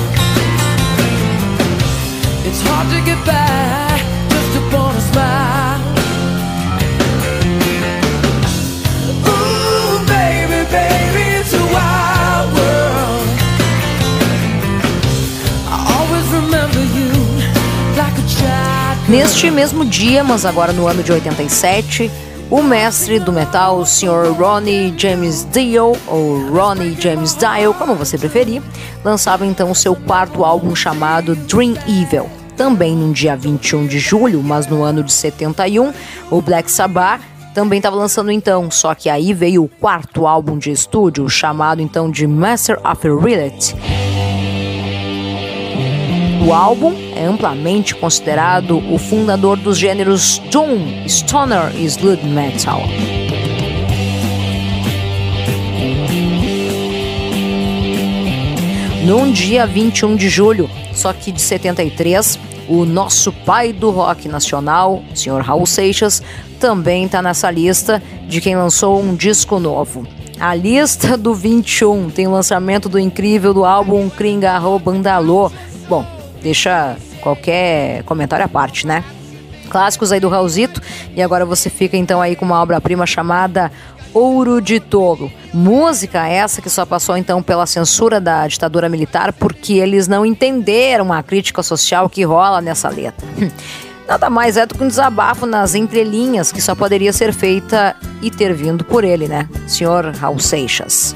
Neste mesmo dia, mas agora no ano de 87, o mestre do metal, o Sr. Ronnie James Dio, ou Ronnie James Dio, como você preferir, lançava então o seu quarto álbum chamado Dream Evil também no dia 21 de julho, mas no ano de 71, o Black Sabbath também estava lançando então, só que aí veio o quarto álbum de estúdio, chamado então de Master of Reality. O álbum é amplamente considerado o fundador dos gêneros Doom, Stoner e Sludge Metal. Num dia 21 de julho, só que de 73, o nosso pai do rock nacional, o Sr. Raul Seixas, também está nessa lista de quem lançou um disco novo. A lista do 21 tem o lançamento do incrível do álbum Kringarro Bandalô. Bom, deixa qualquer comentário à parte, né? Clássicos aí do Raulzito. E agora você fica então aí com uma obra-prima chamada Ouro de Touro. Música essa que só passou então pela censura da ditadura militar porque eles não entenderam a crítica social que rola nessa letra. Nada mais é do que um desabafo nas entrelinhas que só poderia ser feita e ter vindo por ele, né? Senhor Raul Seixas.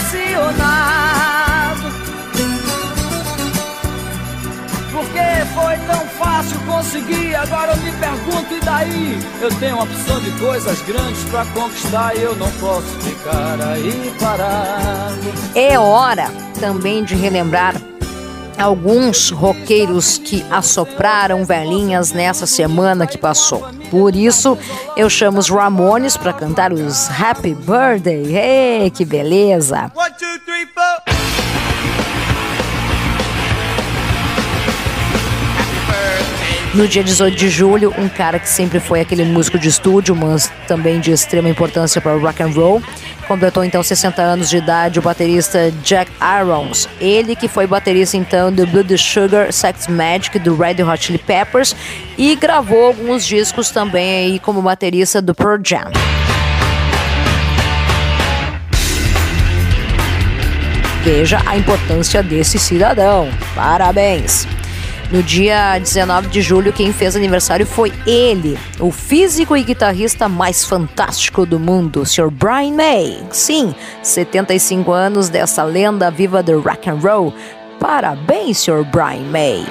Porque foi tão fácil conseguir, agora eu me pergunto, e daí? Eu tenho uma opção de coisas grandes pra conquistar e eu não posso ficar aí parado. É hora também de relembrar alguns roqueiros que assopraram velhinhas nessa semana que passou. Por isso, eu chamo os Ramones para cantar os Happy Birthday. Hey, que beleza! One, two, three, No dia 18 de julho, um cara que sempre foi aquele músico de estúdio, mas também de extrema importância para o rock and roll, completou então 60 anos de idade o baterista Jack Irons. Ele que foi baterista então do Blood Sugar Sex Magic do Red Hot Chili Peppers e gravou alguns discos também aí como baterista do Pearl Jam. Veja a importância desse cidadão. Parabéns! No dia 19 de julho, quem fez aniversário foi ele, o físico e guitarrista mais fantástico do mundo, Sr. Brian May. Sim, 75 anos dessa lenda viva do rock and roll. Parabéns, Sr. Brian May.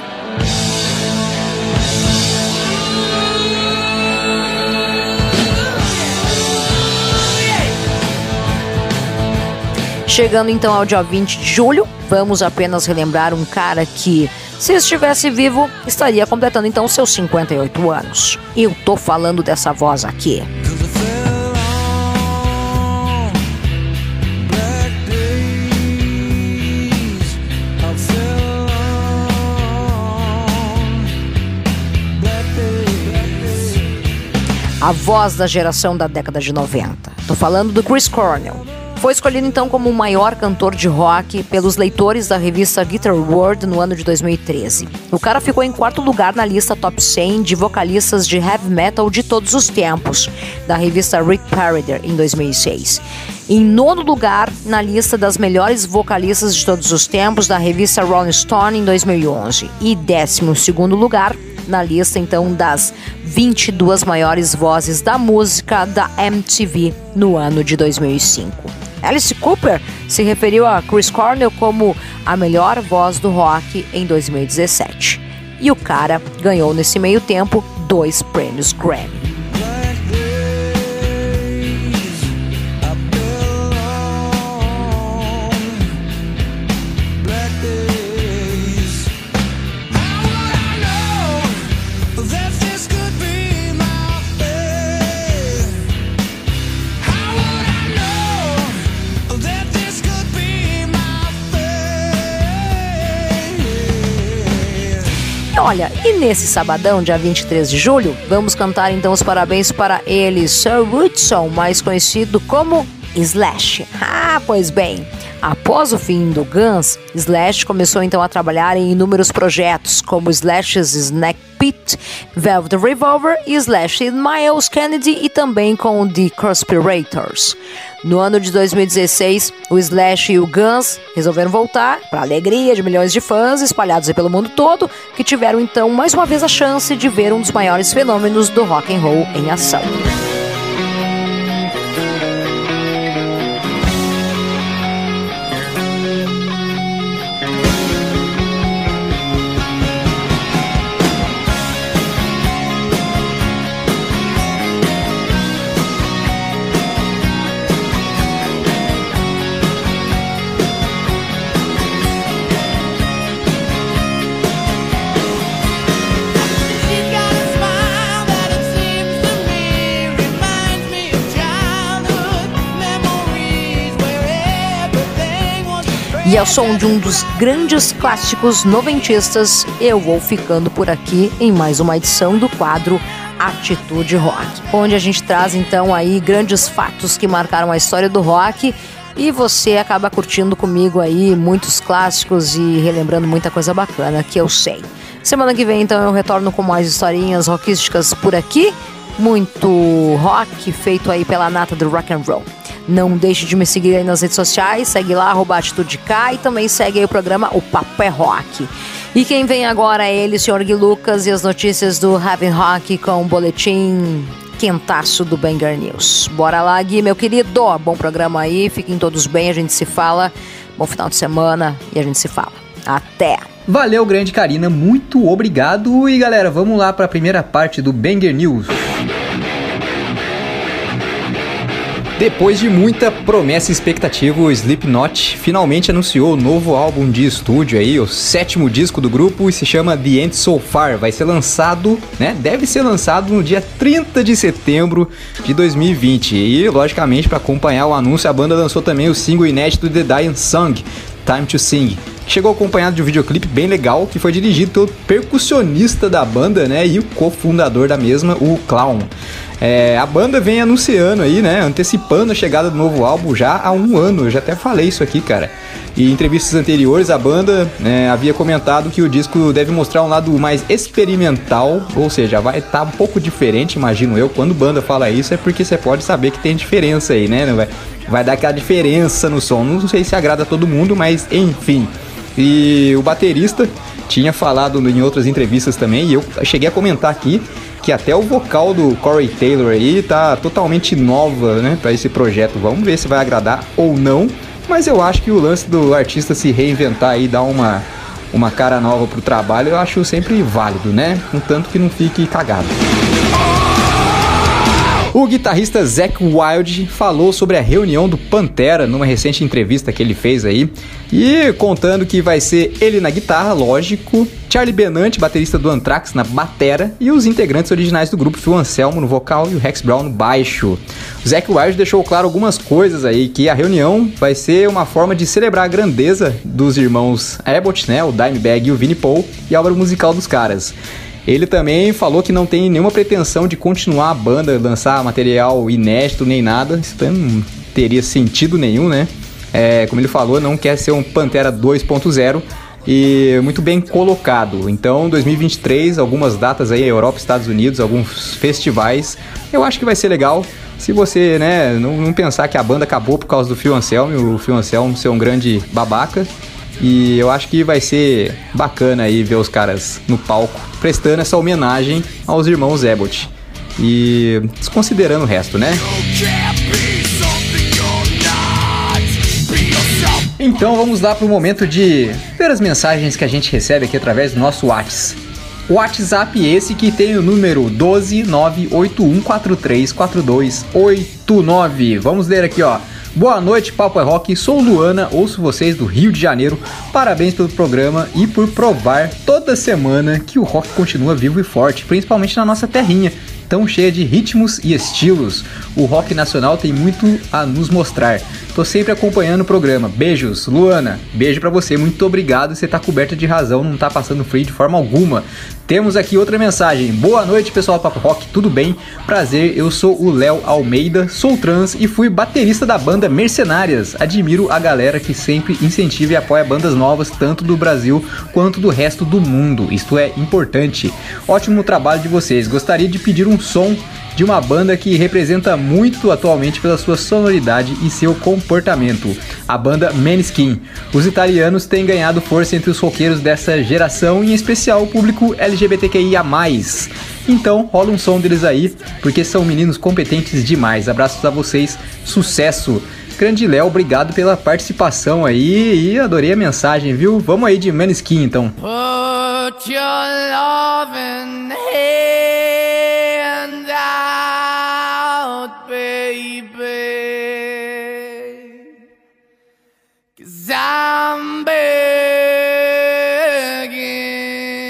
Chegando então ao dia 20 de julho, vamos apenas relembrar um cara que, se estivesse vivo, estaria completando então seus 58 anos. Eu tô falando dessa voz aqui. A voz da geração da década de 90. Tô falando do Chris Cornell. Foi escolhido então como o maior cantor de rock pelos leitores da revista Guitar World no ano de 2013. O cara ficou em quarto lugar na lista top 100 de vocalistas de heavy metal de todos os tempos, da revista Rick Parrider em 2006. Em nono lugar na lista das melhores vocalistas de todos os tempos da revista Rolling Stone em 2011 e décimo segundo lugar na lista então das 22 maiores vozes da música da MTV no ano de 2005. Alice Cooper se referiu a Chris Cornell como a melhor voz do rock em 2017. E o cara ganhou nesse meio tempo dois prêmios Grammy. Olha, e nesse sabadão, dia 23 de julho, vamos cantar então os parabéns para ele, Sir Woodson, mais conhecido como Slash. Ah, pois bem, após o fim do Guns, Slash começou então a trabalhar em inúmeros projetos, como Slash's Snack Pit, Velvet Revolver e Slash Miles Kennedy e também com The Conspirators. No ano de 2016, o Slash e o Guns resolveram voltar, para alegria de milhões de fãs espalhados pelo mundo todo, que tiveram então mais uma vez a chance de ver um dos maiores fenômenos do rock and roll em ação. E ao som de um dos grandes clássicos noventistas, eu vou ficando por aqui em mais uma edição do quadro Atitude Rock, onde a gente traz então aí grandes fatos que marcaram a história do rock e você acaba curtindo comigo aí muitos clássicos e relembrando muita coisa bacana que eu sei. Semana que vem então eu retorno com mais historinhas rockísticas por aqui, muito rock feito aí pela nata do rock and roll. Não deixe de me seguir aí nas redes sociais, segue lá, arroba Atitude K, e também segue aí o programa O Papo é Rock. E quem vem agora é ele, o Sr. Gui Lucas, e as notícias do Heavy Rock com o boletim quentaço do Banger News. Bora lá, Gui, meu querido. Bom programa aí, fiquem todos bem, a gente se fala. Bom final de semana e a gente se fala. Até! Valeu, grande Karina, muito obrigado. E galera, vamos lá para a primeira parte do Banger News. Depois de muita promessa e expectativa, o Slipknot finalmente anunciou o novo álbum de estúdio aí, o sétimo disco do grupo e se chama The End So Far. Vai ser lançado, né? Deve ser lançado no dia 30 de setembro de 2020. E, logicamente, para acompanhar o anúncio, a banda lançou também o single inédito The Dying Song, Time to Sing. Chegou acompanhado de um videoclipe bem legal que foi dirigido pelo percussionista da banda, né? E o cofundador da mesma, o Clown. É, a banda vem anunciando aí, né? Antecipando a chegada do novo álbum já há um ano. Eu já até falei isso aqui, cara. E em entrevistas anteriores, a banda né, havia comentado que o disco deve mostrar um lado mais experimental, ou seja, vai estar tá um pouco diferente, imagino eu. Quando banda fala isso, é porque você pode saber que tem diferença aí, né? Vai, vai dar aquela diferença no som. Não sei se agrada a todo mundo, mas enfim. E o baterista tinha falado em outras entrevistas também, e eu cheguei a comentar aqui que até o vocal do Corey Taylor aí tá totalmente nova, né, para esse projeto. Vamos ver se vai agradar ou não, mas eu acho que o lance do artista se reinventar e dar uma uma cara nova pro trabalho, eu acho sempre válido, né? Contanto que não fique cagado. O guitarrista Zack Wild falou sobre a reunião do Pantera numa recente entrevista que ele fez aí e contando que vai ser ele na guitarra, lógico, Charlie Benante, baterista do Anthrax, na batera e os integrantes originais do grupo, Phil Anselmo no vocal e o Rex Brown no baixo. O Zack Wild deixou claro algumas coisas aí, que a reunião vai ser uma forma de celebrar a grandeza dos irmãos Abbott, né, o Dimebag e o Vinnie Paul e a obra musical dos caras. Ele também falou que não tem nenhuma pretensão de continuar a banda, lançar material inédito nem nada. Isso não teria sentido nenhum, né? É, como ele falou, não quer ser um Pantera 2.0 e muito bem colocado. Então, 2023, algumas datas aí, Europa, Estados Unidos, alguns festivais. Eu acho que vai ser legal. Se você, né, não, não pensar que a banda acabou por causa do Phil Anselmo, o Phil Anselmo ser um grande babaca, e eu acho que vai ser bacana aí ver os caras no palco prestando essa homenagem aos irmãos Abbott. E desconsiderando o resto, né? Então vamos lá para o momento de ver as mensagens que a gente recebe aqui através do nosso WhatsApp. WhatsApp esse que tem o número 12981434289. Vamos ler aqui, ó. Boa noite, Papo é Rock. Sou Luana, ouço vocês do Rio de Janeiro. Parabéns pelo programa e por provar toda semana que o rock continua vivo e forte, principalmente na nossa terrinha, tão cheia de ritmos e estilos. O rock nacional tem muito a nos mostrar. Tô sempre acompanhando o programa. Beijos, Luana. Beijo para você. Muito obrigado. Você tá coberta de razão, não tá passando frio de forma alguma. Temos aqui outra mensagem. Boa noite, pessoal do Papo Rock. Tudo bem? Prazer. Eu sou o Léo Almeida, sou trans e fui baterista da banda Mercenárias. Admiro a galera que sempre incentiva e apoia bandas novas, tanto do Brasil quanto do resto do mundo. Isto é importante. Ótimo trabalho de vocês. Gostaria de pedir um som de uma banda que representa muito atualmente pela sua sonoridade e seu comportamento, a banda Maneskin. Os italianos têm ganhado força entre os roqueiros dessa geração, em especial o público LGBTQIA+. Então, rola um som deles aí, porque são meninos competentes demais. Abraços a vocês, sucesso! Grande Léo, obrigado pela participação aí e adorei a mensagem, viu? Vamos aí de Maneskin então. Put your love in hand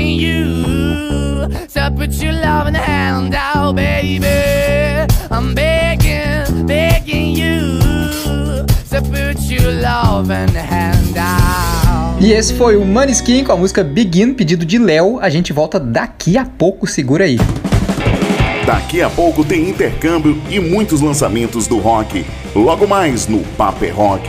you to put your loving hand out, baby. I'm begging, begging you to put your loving hand out. E esse foi o Maneskin com a música Begin, pedido de Léo. A gente volta daqui a pouco, segura aí. Daqui a pouco tem intercâmbio e muitos lançamentos do rock. Logo mais no Paper Rock.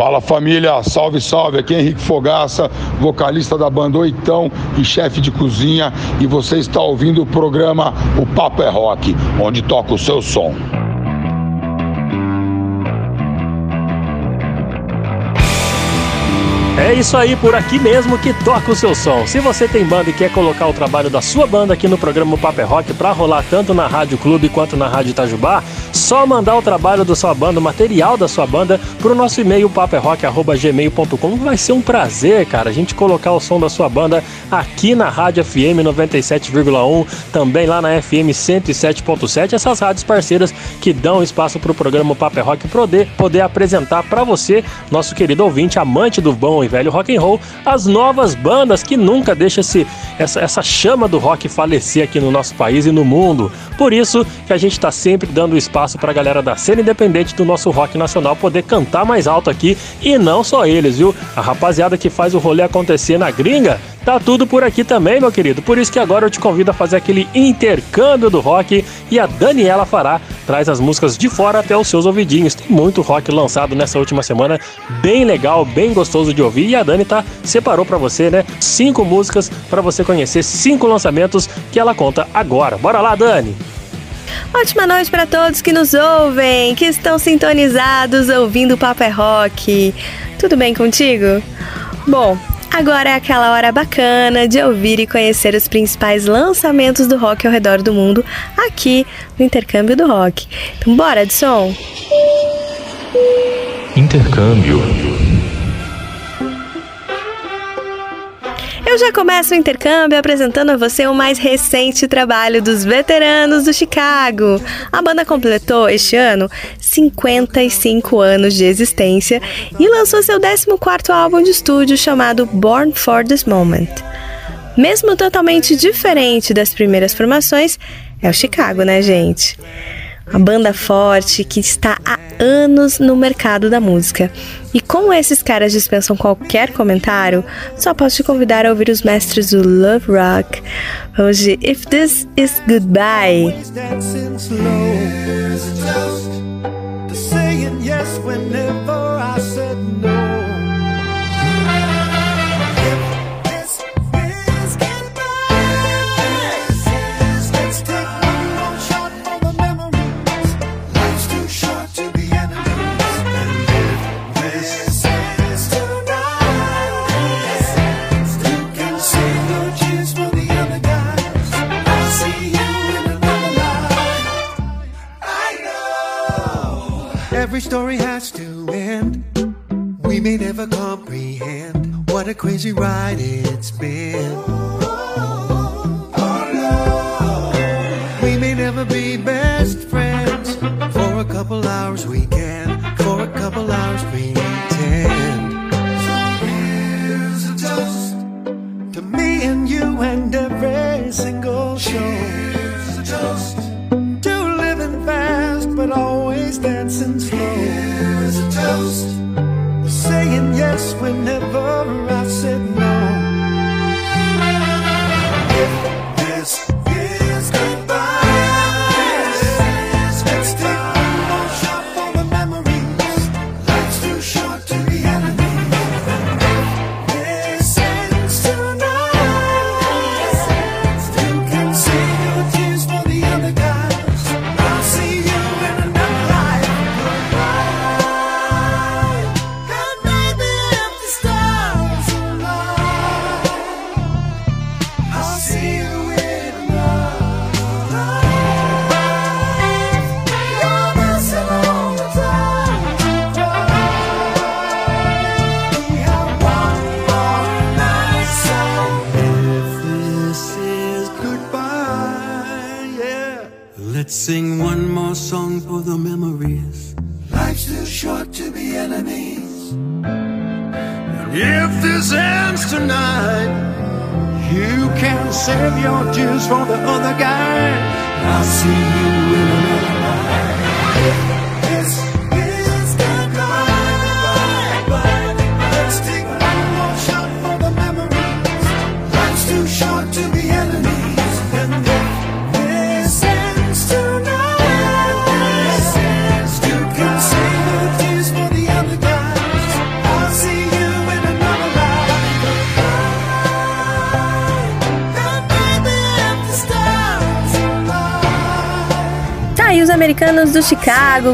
Fala família, salve salve, aqui é Henrique Fogaça, vocalista da banda Oitão e chefe de cozinha e você está ouvindo o programa O Papo é Rock, onde toca o seu som. É isso aí, por aqui mesmo que toca o seu som. Se você tem banda e quer colocar o trabalho da sua banda aqui no programa Paper Rock pra rolar tanto na Rádio Clube quanto na Rádio Itajubá, só mandar o trabalho da sua banda, o material da sua banda, pro nosso e-mail paperrock.gmail.com. Vai ser um prazer, cara, a gente colocar o som da sua banda aqui na Rádio FM 97,1, também lá na FM 107.7, essas rádios parceiras que dão espaço pro programa Paper Rock poder, poder apresentar para você, nosso querido ouvinte, amante do bom e velho rock and roll, as novas bandas que nunca deixa esse, essa, essa chama do rock falecer aqui no nosso país e no mundo. Por isso que a gente está sempre dando espaço para a galera da cena independente do nosso rock nacional poder cantar mais alto aqui e não só eles, viu? A rapaziada que faz o rolê acontecer na gringa Tá tudo por aqui também, meu querido. Por isso que agora eu te convido a fazer aquele intercâmbio do rock e a Daniela Fará traz as músicas de fora até os seus ouvidinhos. Tem muito rock lançado nessa última semana, bem legal, bem gostoso de ouvir. E a Dani tá separou para você, né? Cinco músicas para você conhecer, cinco lançamentos que ela conta agora. Bora lá, Dani. Ótima noite para todos que nos ouvem, que estão sintonizados ouvindo o Papo é Rock. Tudo bem contigo? Bom, Agora é aquela hora bacana de ouvir e conhecer os principais lançamentos do rock ao redor do mundo aqui no Intercâmbio do Rock. Então bora, Edson! Intercâmbio. Eu já começo o intercâmbio apresentando a você o mais recente trabalho dos veteranos do Chicago. A banda completou este ano 55 anos de existência e lançou seu 14º álbum de estúdio chamado Born for This Moment. Mesmo totalmente diferente das primeiras formações, é o Chicago, né, gente? Uma banda forte que está há anos no mercado da música. E como esses caras dispensam qualquer comentário, só posso te convidar a ouvir os mestres do Love Rock. Vamos de If This Is Goodbye. Crazy ride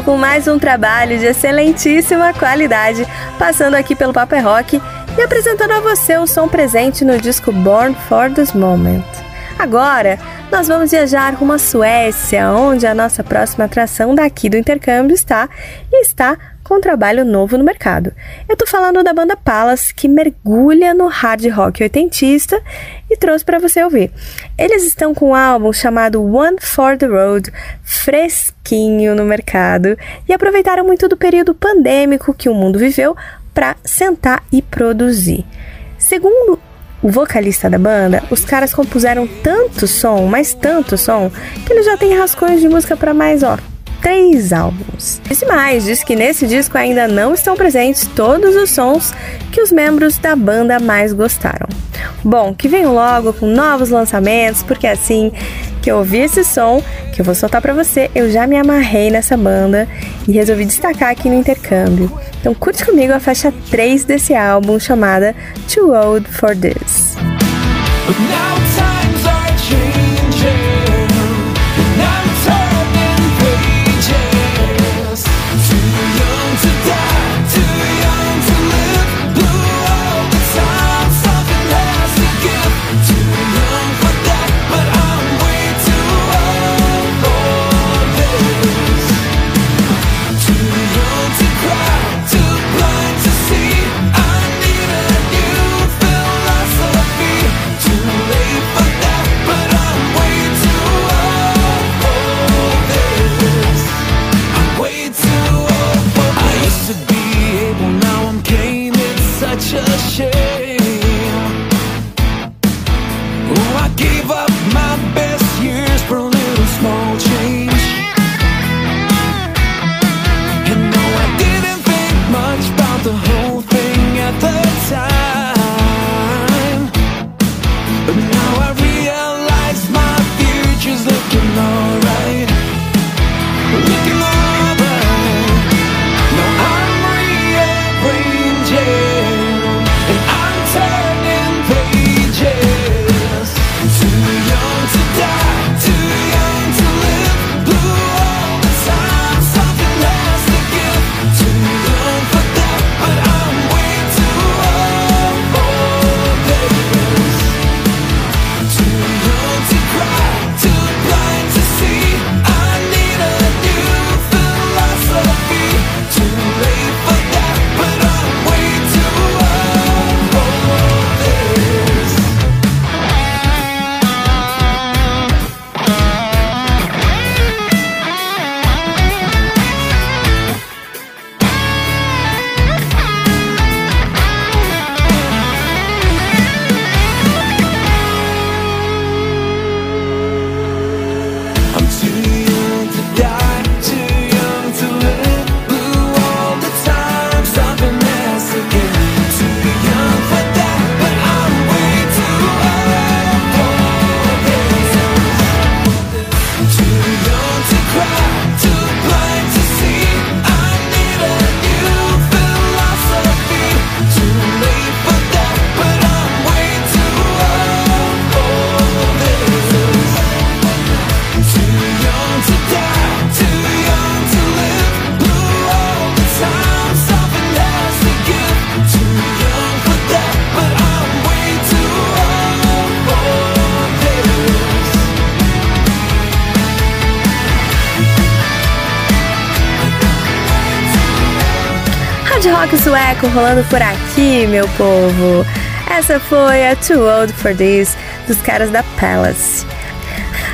Com mais um trabalho de excelentíssima qualidade, passando aqui pelo Papo é Rock e apresentando a você o som presente no disco Born for This Moment. Agora, nós vamos viajar rumo à Suécia, onde a nossa próxima atração daqui do intercâmbio está e está com um trabalho novo no mercado. Eu tô falando da banda Palace, que mergulha no hard rock oitentista e trouxe para você ouvir. Eles estão com um álbum chamado One for the Road, fresquinho no mercado, e aproveitaram muito do período pandêmico que o mundo viveu para sentar e produzir. Segundo o vocalista da banda, os caras compuseram tanto som, mas tanto som, que eles já têm rascunhos de música para mais, ó, três álbuns. Disse mais, diz que nesse disco ainda não estão presentes todos os sons que os membros da banda mais gostaram. Bom, que venham logo com novos lançamentos, porque assim que eu ouvi esse som, que eu vou soltar para você, eu já me amarrei nessa banda e resolvi destacar aqui no intercâmbio. Então curte comigo a faixa 3 desse álbum chamada Too Old for This. Sueco rolando por aqui, meu povo. Essa foi a Too Old for This dos caras da Palace.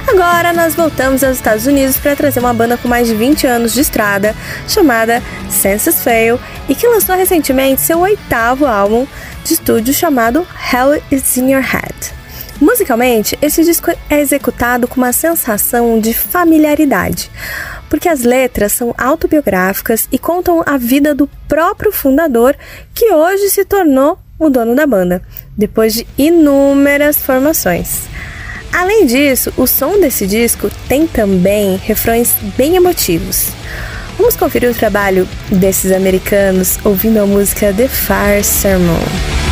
Agora nós voltamos aos Estados Unidos para trazer uma banda com mais de 20 anos de estrada, chamada Senses Fail, e que lançou recentemente seu oitavo álbum de estúdio chamado Hell Is In Your Head. Musicalmente, esse disco é executado com uma sensação de familiaridade, porque as letras são autobiográficas e contam a vida do próprio fundador, que hoje se tornou o dono da banda, depois de inúmeras formações. Além disso, o som desse disco tem também refrões bem emotivos. Vamos conferir o trabalho desses americanos ouvindo a música The Fire Sermon.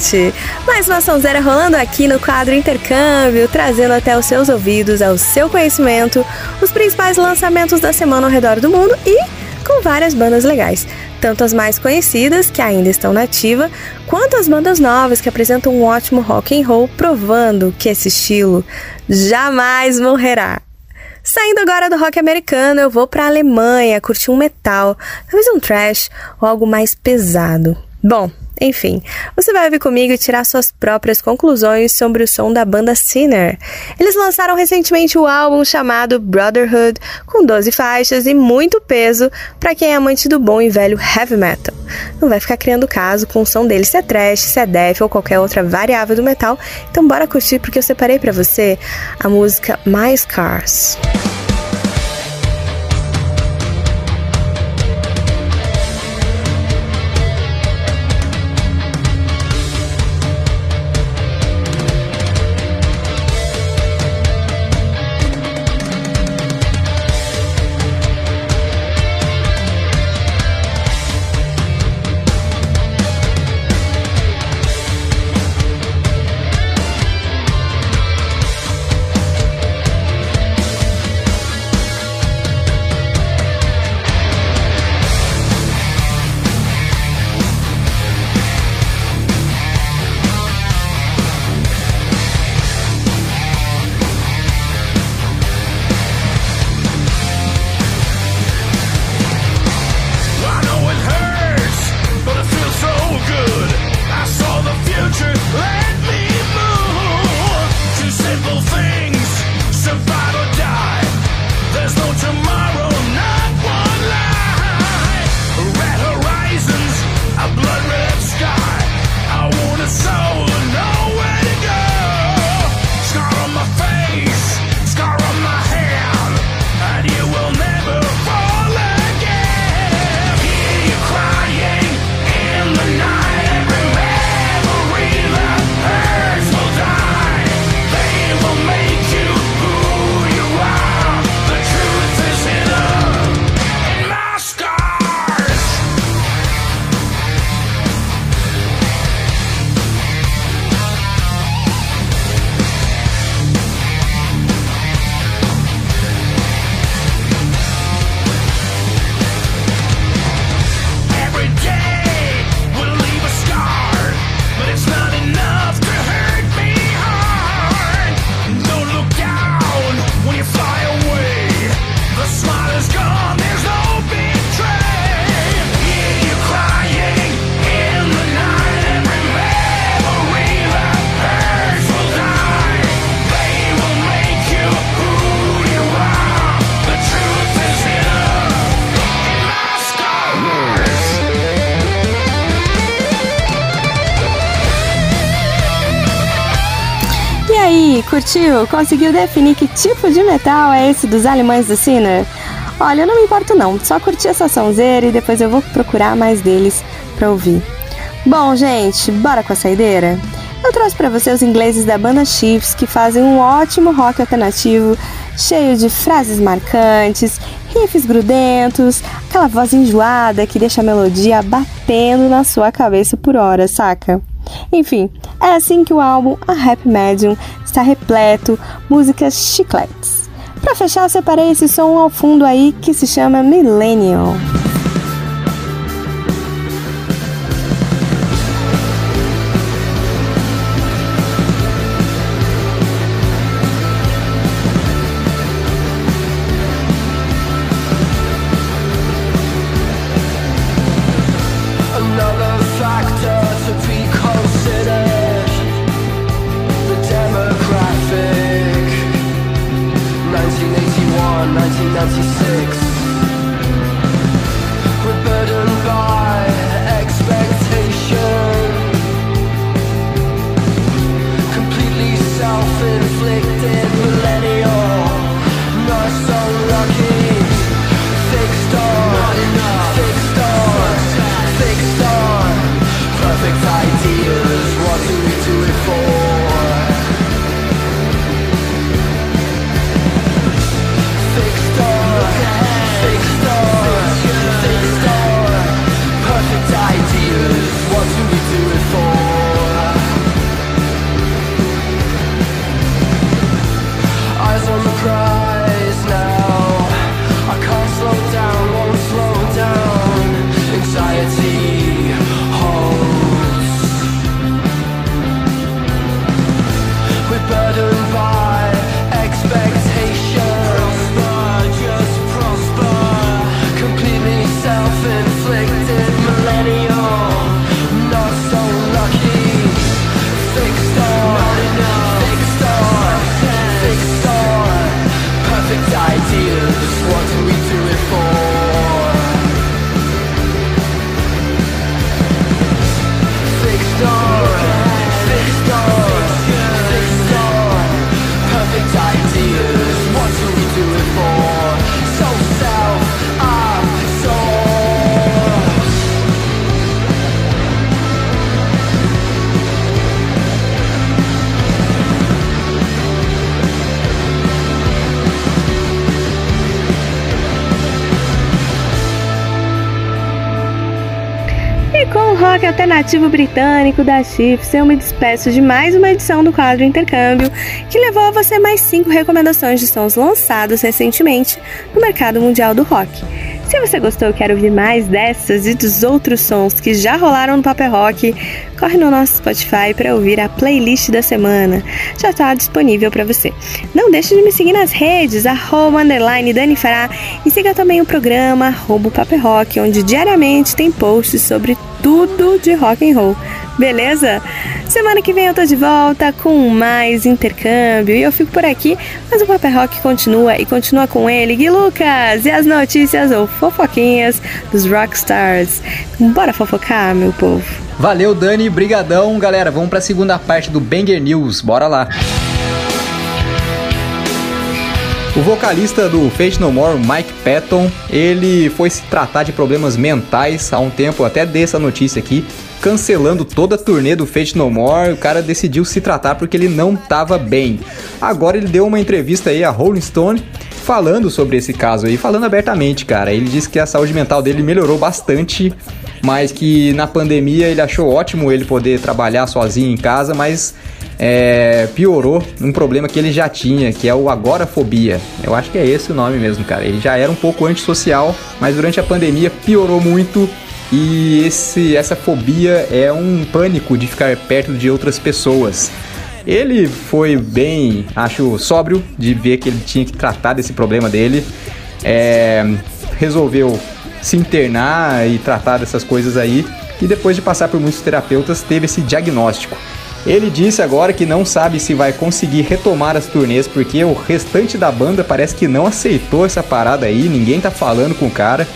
Gente? Mais uma sonzeira rolando aqui no quadro Intercâmbio, trazendo até os seus ouvidos, ao seu conhecimento, os principais lançamentos da semana ao redor do mundo e com várias bandas legais. Tanto as mais conhecidas, que ainda estão na ativa, quanto as bandas novas que apresentam um ótimo rock and roll, provando que esse estilo jamais morrerá. Saindo agora do rock americano, eu vou para a Alemanha curtir um metal, talvez um thrash ou algo mais pesado. Bom, enfim, você vai ouvir comigo e tirar suas próprias conclusões sobre o som da banda Sinner. Eles lançaram recentemente o álbum chamado Brotherhood, com 12 faixas e muito peso para quem é amante do bom e velho heavy metal. Não vai ficar criando caso com o som deles se é trash, se é death ou qualquer outra variável do metal, então bora curtir porque eu separei para você a música My Scars. Conseguiu definir que tipo de metal é esse dos alemães do Sinner? Olha, eu não me importo não, só curti essa sonzeira e depois eu vou procurar mais deles pra ouvir. Bom, gente, bora com a saideira? Eu trouxe para você os ingleses da banda Chiefs, que fazem um ótimo rock alternativo, cheio de frases marcantes, riffs grudentos, aquela voz enjoada que deixa a melodia batendo na sua cabeça por hora, saca? Enfim, é assim que o álbum A Happy Medium está repleto, músicas chicletes. Para fechar, eu separei esse som ao fundo aí que se chama Millennial. Alternativo britânico da Chiefs, eu me despeço de mais uma edição do quadro Intercâmbio, que levou a você mais cinco recomendações de sons lançados recentemente no mercado mundial do rock. Se você gostou e quer ouvir mais dessas e dos outros sons que já rolaram no Paper Rock, corre no nosso Spotify para ouvir a playlist da semana. Já está disponível para você. Não deixe de me seguir nas redes, arroba underline Dani Fará, e siga também o programa arroba o Paper Rock, onde diariamente tem posts sobre tudo de rock and roll. Beleza? Semana que vem eu tô de volta com mais intercâmbio e eu fico por aqui, mas o Paper Rock continua e continua com ele, Gui Lucas, e as notícias ou fofoquinhas dos rockstars. Bora fofocar, meu povo. Valeu, Dani, brigadão, galera. Vamos pra segunda parte do Banger News. Bora lá. O vocalista do Fate No More, Mike Patton, ele foi se tratar de problemas mentais há um tempo, até dessa notícia aqui, cancelando toda a turnê do Fate No More. O cara decidiu se tratar porque ele não estava bem. Agora ele deu uma entrevista aí a Rolling Stone falando sobre esse caso aí, falando abertamente, cara. Ele disse que a saúde mental dele melhorou bastante, mas que na pandemia ele achou ótimo ele poder trabalhar sozinho em casa, mas é, piorou um problema que ele já tinha, que é o agorafobia. Eu acho que é esse o nome mesmo, cara. Ele já era um pouco antissocial, mas durante a pandemia piorou muito e esse, essa fobia é um pânico de ficar perto de outras pessoas. Ele foi bem, acho, sóbrio de ver que ele tinha que tratar desse problema dele. É, resolveu se internar e tratar dessas coisas aí. E depois de passar por muitos terapeutas, teve esse diagnóstico. Ele disse agora que não sabe se vai conseguir retomar as turnês porque o restante da banda parece que não aceitou essa parada aí, ninguém tá falando com o cara.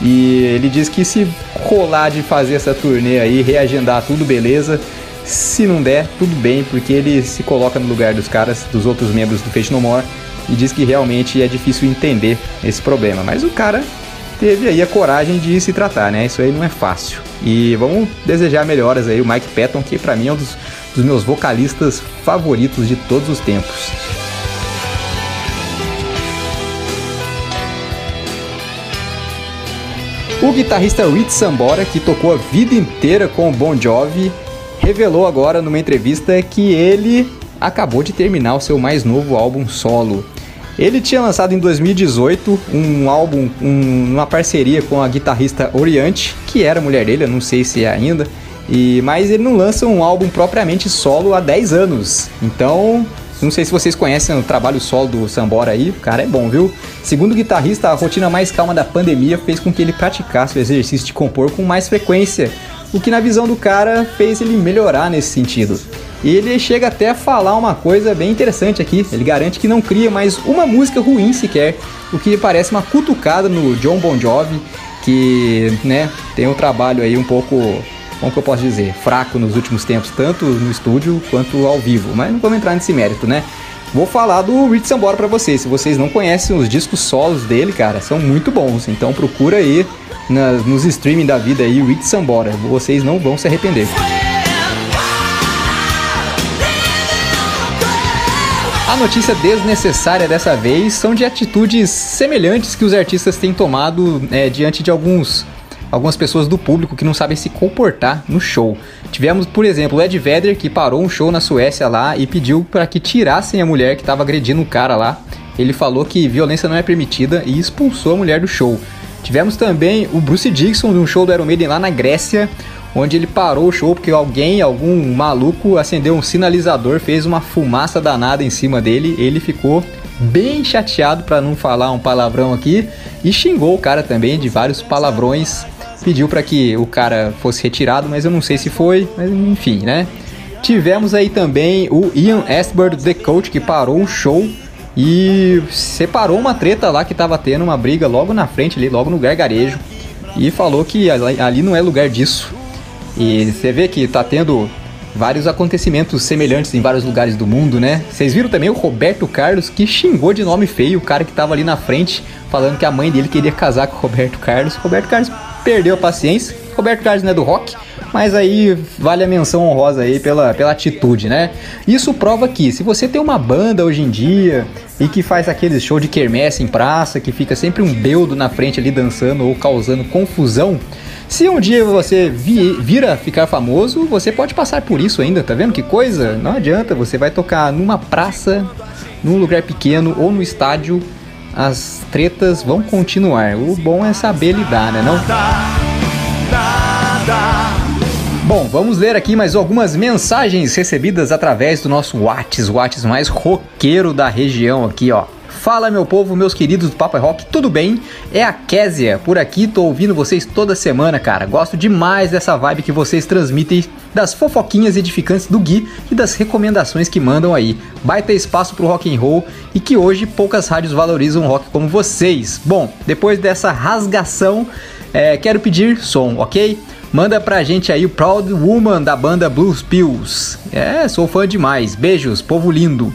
E ele diz que se rolar de fazer essa turnê aí, reagendar tudo beleza, Se não der, tudo bem, porque ele se coloca no lugar dos caras, dos outros membros do Fate No More, e diz que realmente é difícil entender esse problema. Mas o cara teve aí a coragem de se tratar, né? Isso aí não é fácil. E vamos desejar melhoras aí o Mike Patton, que para mim é um dos, dos meus vocalistas favoritos de todos os tempos. O guitarrista Rich Sambora, que tocou a vida inteira com o Bon Jovi, revelou agora numa entrevista que ele acabou de terminar o seu mais novo álbum solo. Ele tinha lançado em 2018 um álbum, um, uma parceria com a guitarrista Oriente, que era mulher dele, eu não sei se é ainda, e mas ele não lança um álbum propriamente solo há 10 anos. Então, não sei se vocês conhecem o trabalho solo do Sambora aí, o cara é bom, viu? Segundo o guitarrista, a rotina mais calma da pandemia fez com que ele praticasse o exercício de compor com mais frequência, o que na visão do cara fez ele melhorar nesse sentido. E ele chega até a falar uma coisa bem interessante aqui. Ele garante que não cria mais uma música ruim sequer, o que parece uma cutucada no John Bon Jovi, que, né, tem um trabalho aí um pouco como que eu posso dizer, fraco nos últimos tempos, tanto no estúdio quanto ao vivo. Mas não vamos entrar nesse mérito, né? Vou falar do Rich Sambora para vocês. Se vocês não conhecem os discos solos dele, cara, são muito bons. Então procura aí nas, nos streaming da vida aí, Rich Sambora. Vocês não vão se arrepender. A notícia desnecessária dessa vez são de atitudes semelhantes que os artistas têm tomado é, diante de alguns algumas pessoas do público que não sabem se comportar no show. Tivemos, por exemplo, o Ed Vedder que parou um show na Suécia lá e pediu para que tirassem a mulher que estava agredindo o cara lá. Ele falou que violência não é permitida e expulsou a mulher do show. Tivemos também o Bruce Dixon de um show do Iron Maiden lá na Grécia, onde ele parou o show porque alguém, algum maluco, acendeu um sinalizador, fez uma fumaça danada em cima dele. Ele ficou bem chateado para não falar um palavrão aqui e xingou o cara também de vários palavrões pediu para que o cara fosse retirado, mas eu não sei se foi, mas enfim, né? Tivemos aí também o Ian Asbert, The Coach, que parou o show e separou uma treta lá que tava tendo uma briga logo na frente ali, logo no gargarejo, e falou que ali não é lugar disso. E você vê que tá tendo vários acontecimentos semelhantes em vários lugares do mundo, né? Vocês viram também o Roberto Carlos que xingou de nome feio o cara que tava ali na frente, falando que a mãe dele queria casar com o Roberto Carlos. Roberto Carlos perdeu a paciência. Roberto Carlos não é do rock, mas aí vale a menção honrosa aí pela, pela atitude, né? Isso prova que se você tem uma banda hoje em dia e que faz aqueles show de quermesse em praça, que fica sempre um beudo na frente ali dançando ou causando confusão, se um dia você vi, vira ficar famoso, você pode passar por isso ainda, tá vendo que coisa? Não adianta, você vai tocar numa praça, num lugar pequeno ou no estádio as tretas vão continuar. O bom é saber lidar, né não? Bom, vamos ler aqui mais algumas mensagens recebidas através do nosso Whats, o Whats mais roqueiro da região aqui, ó. Fala meu povo, meus queridos do Papo Rock, tudo bem? É a Késia, por aqui tô ouvindo vocês toda semana, cara. Gosto demais dessa vibe que vocês transmitem, das fofoquinhas edificantes do Gui e das recomendações que mandam aí. Baita espaço pro rock and roll e que hoje poucas rádios valorizam rock como vocês. Bom, depois dessa rasgação, é, quero pedir som, ok? Manda pra gente aí o Proud Woman da banda Blues Pills. É, sou fã demais. Beijos, povo lindo.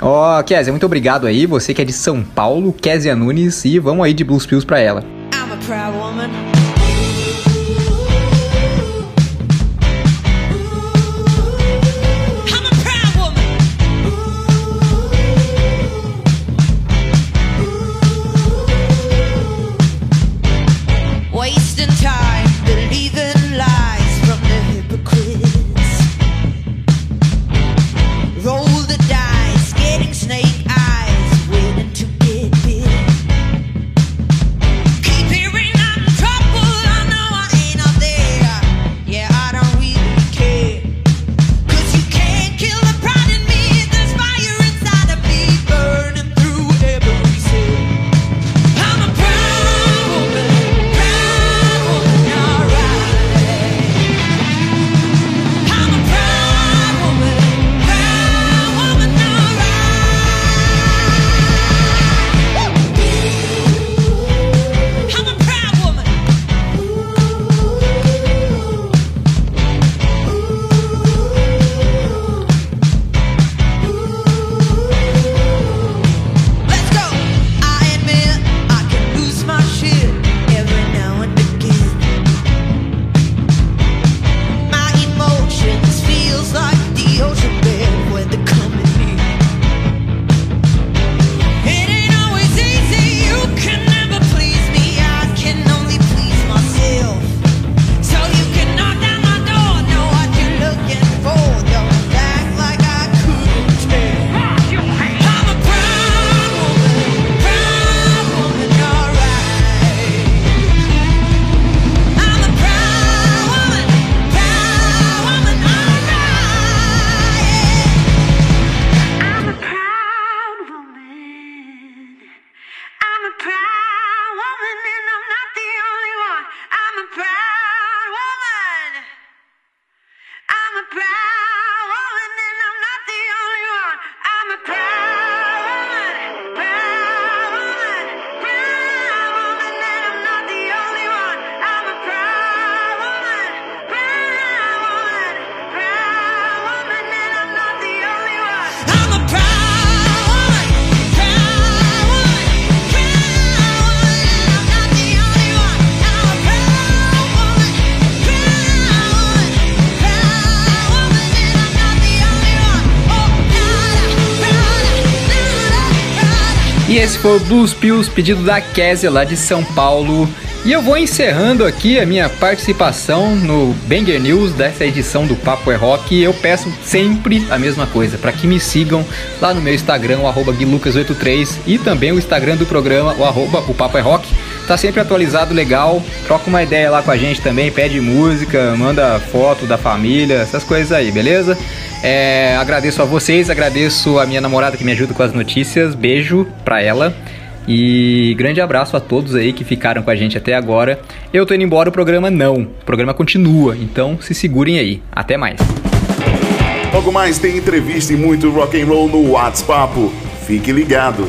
Ó, oh, Kézia, muito obrigado aí. Você que é de São Paulo, Kézia Nunes, e vamos aí de Blues Pills pra ela. I'm a proud woman. E esse foi o Blues Pills, pedido da Késia lá de São Paulo. E eu vou encerrando aqui a minha participação no Banger News dessa edição do Papo é Rock. E eu peço sempre a mesma coisa, para que me sigam lá no meu Instagram, o arroba guilucas83 e também o Instagram do programa, o arroba o Papo é Rock. Tá sempre atualizado, legal. Troca uma ideia lá com a gente também, pede música, manda foto da família, essas coisas aí, beleza? É, agradeço a vocês, agradeço a minha namorada que me ajuda com as notícias. Beijo pra ela. E grande abraço a todos aí que ficaram com a gente até agora. Eu tô indo embora, o programa não. O programa continua, então se segurem aí. Até mais. Logo mais tem entrevista e muito rock and roll no WhatsApp. Fique ligado.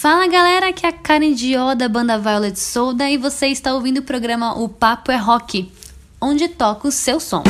Fala galera, aqui é a Karen Dió da banda Violet Soda e você está ouvindo o programa O Papo é Rock, onde toca o seu som.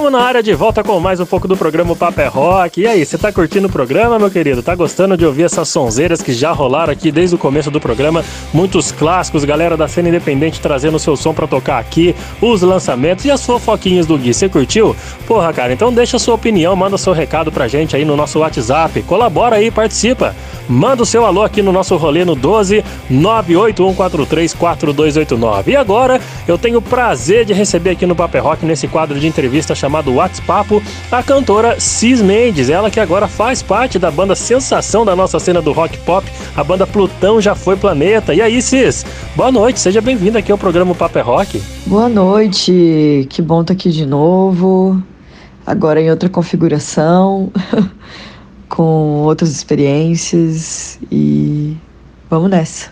Estamos na área de volta com mais um pouco do programa Papo é Rock. E aí, você tá curtindo o programa, meu querido? Tá gostando de ouvir essas sonzeiras que já rolaram aqui desde o começo do programa? Muitos clássicos, galera da cena independente trazendo seu som para tocar aqui, os lançamentos e as fofoquinhas do Gui. Você curtiu? Porra, cara, então deixa sua opinião, manda seu recado pra gente aí no nosso WhatsApp. Colabora aí, participa. Manda o seu alô aqui no nosso rolê no 12 981434289. E agora eu tenho o prazer de receber aqui no Papo é Rock, nesse quadro de entrevista chamado WhatsApp, a cantora Cis Mendes, ela que agora faz parte da banda sensação da nossa cena do rock pop, a banda Plutão Já Foi Planeta. E aí, Cis? Boa noite, seja bem-vinda aqui ao programa Papo é Rock. Boa noite, que bom estar aqui de novo, agora em outra configuração, [laughs] com outras experiências e vamos nessa.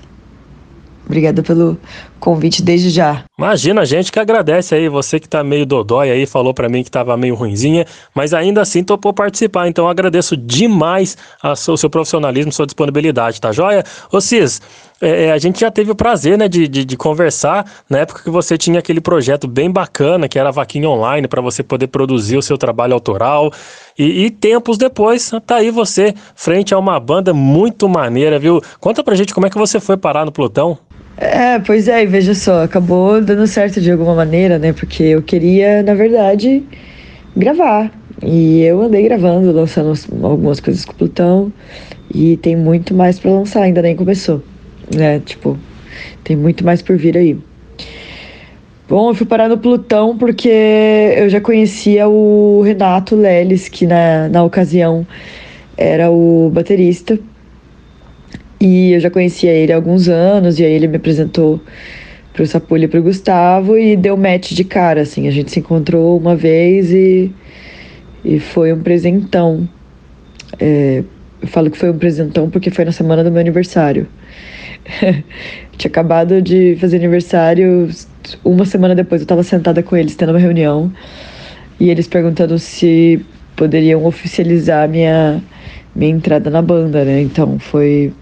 Obrigada pelo convite desde já. Imagina, a gente que agradece aí, você que tá meio dodói aí, falou para mim que tava meio ruinzinha, mas ainda assim topou participar, então agradeço demais o seu, seu profissionalismo, sua disponibilidade, tá joia? Ô Cis, é, a gente já teve o prazer, né, de, de, de, conversar na época que você tinha aquele projeto bem bacana, que era a vaquinha online, para você poder produzir o seu trabalho autoral, e, e, tempos depois, tá aí você, frente a uma banda muito maneira, viu? Conta pra gente como é que você foi parar no Plutão. É, pois é, e veja só, acabou dando certo de alguma maneira, né? Porque eu queria, na verdade, gravar. E eu andei gravando, lançando algumas coisas com o Plutão. E tem muito mais para lançar, ainda nem começou. Né? Tipo, tem muito mais por vir aí. Bom, eu fui parar no Plutão porque eu já conhecia o Renato Leles, que na, na ocasião era o baterista. E eu já conhecia ele há alguns anos, e aí ele me apresentou pro Sapulho e pro Gustavo e deu match de cara, assim. A gente se encontrou uma vez e, e foi um presentão. É, eu falo que foi um presentão porque foi na semana do meu aniversário. [laughs] Tinha acabado de fazer aniversário, uma semana depois eu estava sentada com eles, tendo uma reunião, e eles perguntando se poderiam oficializar minha, minha entrada na banda, né? Então foi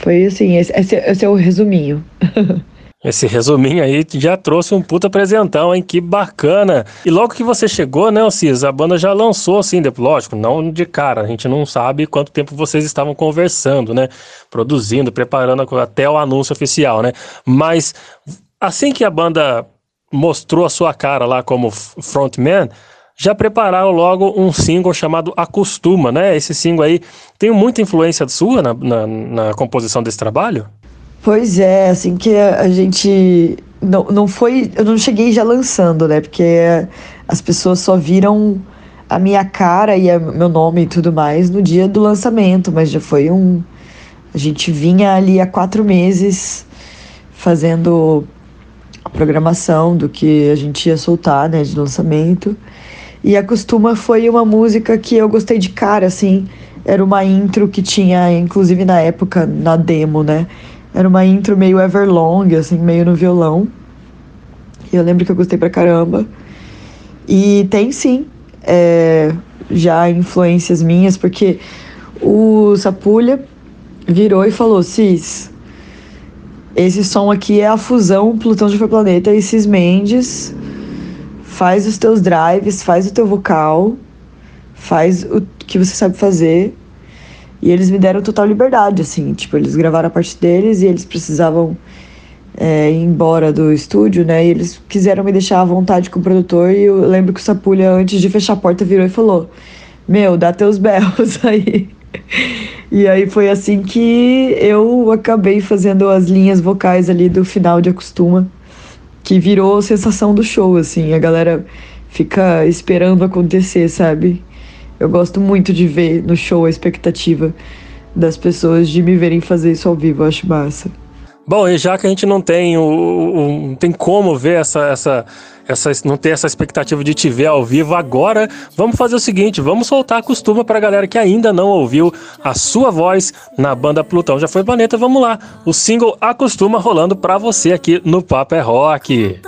foi assim, esse, esse, esse é o resuminho. [laughs] Esse resuminho aí já trouxe um puta apresentão, hein? Que bacana. E logo que você chegou, né, Cis, a banda já lançou, assim, lógico, não de cara, a gente não sabe quanto tempo vocês estavam conversando, né? Produzindo, preparando até o anúncio oficial, né? Mas assim que a banda mostrou a sua cara lá como frontman, já prepararam logo um single chamado Acostuma, né? Esse single aí tem muita influência sua na, na, na composição desse trabalho? Pois é, assim que a, gente não, não foi, eu não cheguei já lançando, né? Porque as pessoas só viram a minha cara e a, meu nome e tudo mais no dia do lançamento, mas já foi um. A gente vinha ali há quatro meses fazendo a programação do que a gente ia soltar, né, de lançamento. E a Costuma foi uma música que eu gostei de cara, assim. Era uma intro que tinha, inclusive na época, na demo, né? Era uma intro meio Everlong, assim, meio no violão. E eu lembro que eu gostei pra caramba. E tem sim, é, já influências minhas, porque o Sapulha virou e falou: Cis, esse som aqui é a fusão Plutão de Planeta e Cis Mendes. Faz os teus drives, faz o teu vocal, faz o que você sabe fazer e eles me deram total liberdade, assim, tipo, eles gravaram a parte deles e eles precisavam é, ir embora do estúdio, né? E eles quiseram me deixar à vontade com o produtor e eu lembro que o Sapulha, antes de fechar a porta, virou e falou: Meu, dá teus berros [laughs] aí. E aí foi assim que eu acabei fazendo as linhas vocais ali do final de Acostuma, que virou sensação do show, assim. A galera fica esperando acontecer, sabe? Eu gosto muito de ver no show a expectativa das pessoas de me verem fazer isso ao vivo, eu acho massa. Bom, e já que a gente não tem o, o, não tem como ver essa, essa, essa, não ter essa expectativa de te ver ao vivo agora, vamos fazer o seguinte, vamos soltar a costuma pra galera que ainda não ouviu a sua voz na banda Plutão Já Foi Planeta, vamos lá. O single Acostuma rolando pra você aqui no Papo é Rock.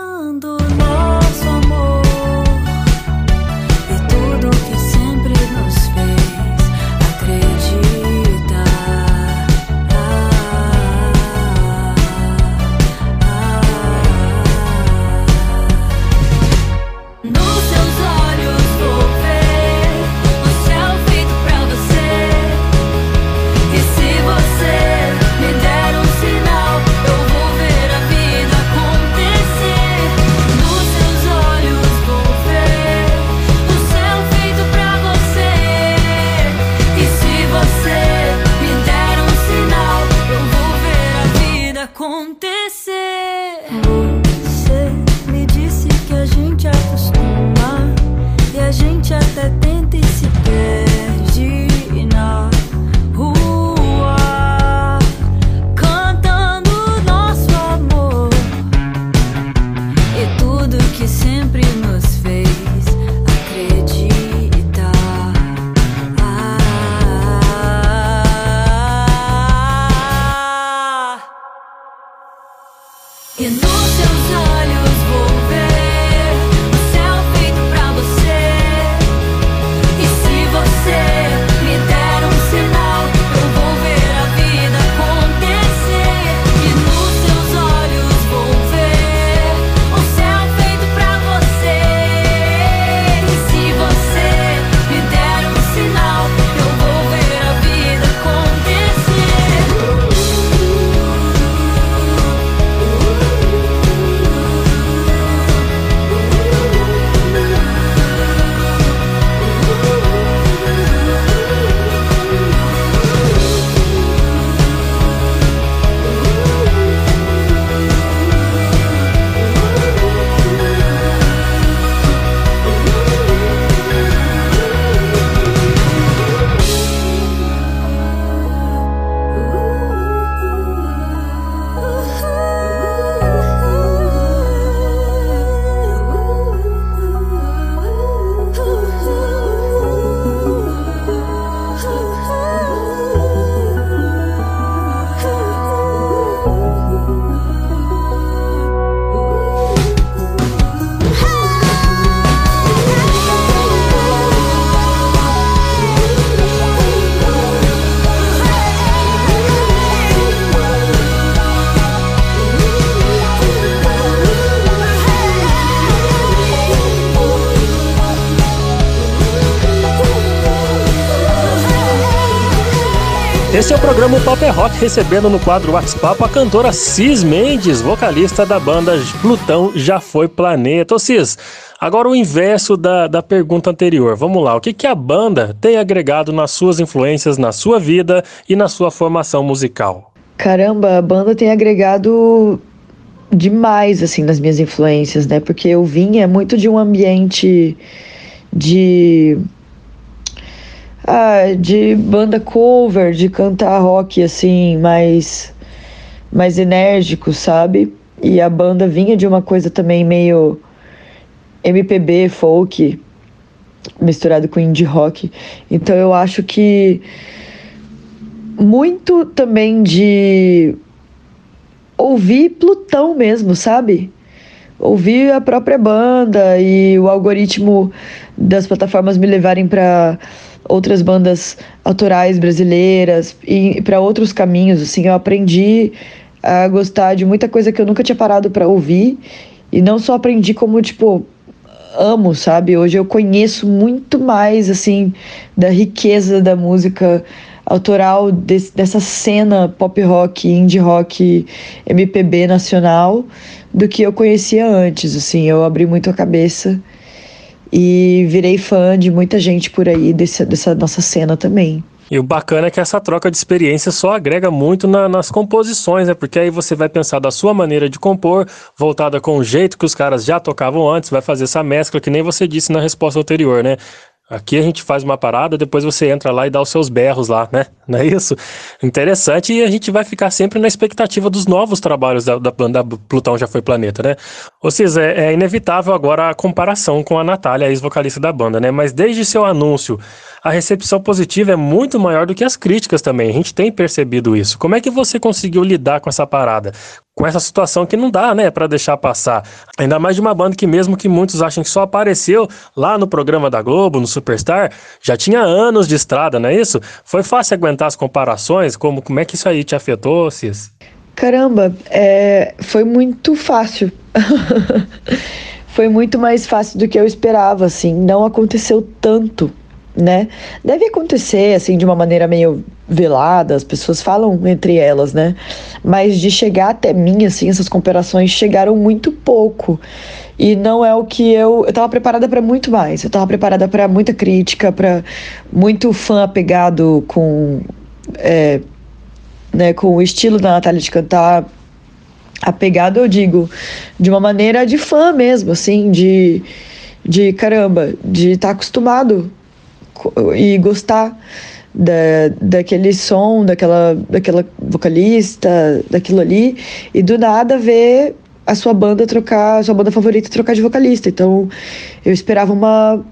É o programa Pop é Rock, recebendo no quadro WhatsApp a cantora Cis Mendes, vocalista da banda Plutão Já Foi Planeta. Ô Cis, agora o inverso da, da pergunta anterior. Vamos lá, o que, que a banda tem agregado nas suas influências, na sua vida e na sua formação musical? Caramba, a banda tem agregado demais, assim, nas minhas influências, né? Porque eu vinha muito de um ambiente de ah, de banda cover, de cantar rock assim, mais mais enérgico, sabe? E a banda vinha de uma coisa também meio MPB, folk, misturado com indie rock. Então eu acho que muito também de ouvir Plutão mesmo, sabe? Ouvir a própria banda e o algoritmo das plataformas me levarem para outras bandas autorais brasileiras e para outros caminhos. Assim, eu aprendi a gostar de muita coisa que eu nunca tinha parado para ouvir e não só aprendi como tipo amo, sabe? Hoje eu conheço muito mais assim da riqueza da música autoral dessa cena pop rock, indie rock, MPB nacional do que eu conhecia antes, assim, eu abri muito a cabeça e virei fã de muita gente por aí desse, dessa nossa cena também. E o bacana é que essa troca de experiência só agrega muito na, nas composições, né? Porque aí você vai pensar da sua maneira de compor, voltada com o jeito que os caras já tocavam antes, vai fazer essa mescla que nem você disse na resposta anterior, né? Aqui a gente faz uma parada, depois você entra lá e dá os seus berros lá, né? [laughs] Não é isso? Interessante e a gente vai ficar sempre na expectativa dos novos trabalhos da, da, da Plutão Já Foi Planeta, né? Ou seja, é, é inevitável agora a comparação com a Natália, ex-vocalista da banda, né? Mas desde seu anúncio, a recepção positiva é muito maior do que as críticas também. A gente tem percebido isso. Como é que você conseguiu lidar com essa parada? com essa situação que não dá, né, para deixar passar. Ainda mais de uma banda que mesmo que muitos achem que só apareceu lá no programa da Globo, no Superstar, já tinha anos de estrada, não é isso? Foi fácil aguentar as comparações? Como, como é que isso aí te afetou, Cis? Caramba, é, foi muito fácil. [laughs] foi muito mais fácil do que eu esperava, assim. Não aconteceu tanto né? Deve acontecer assim de uma maneira meio velada, as pessoas falam entre elas, né? Mas de chegar até mim assim, essas comparações chegaram muito pouco. E não é o que eu, eu tava preparada para muito mais. Eu tava preparada para muita crítica, para muito fã apegado com é, né, com o estilo da Natália de cantar, apegado, eu digo, de uma maneira de fã mesmo, assim, de de caramba, de estar tá acostumado e gostar da, daquele som, daquela, daquela vocalista, daquilo ali, e do nada ver a sua banda trocar, a sua banda favorita trocar de vocalista. Então eu esperava uma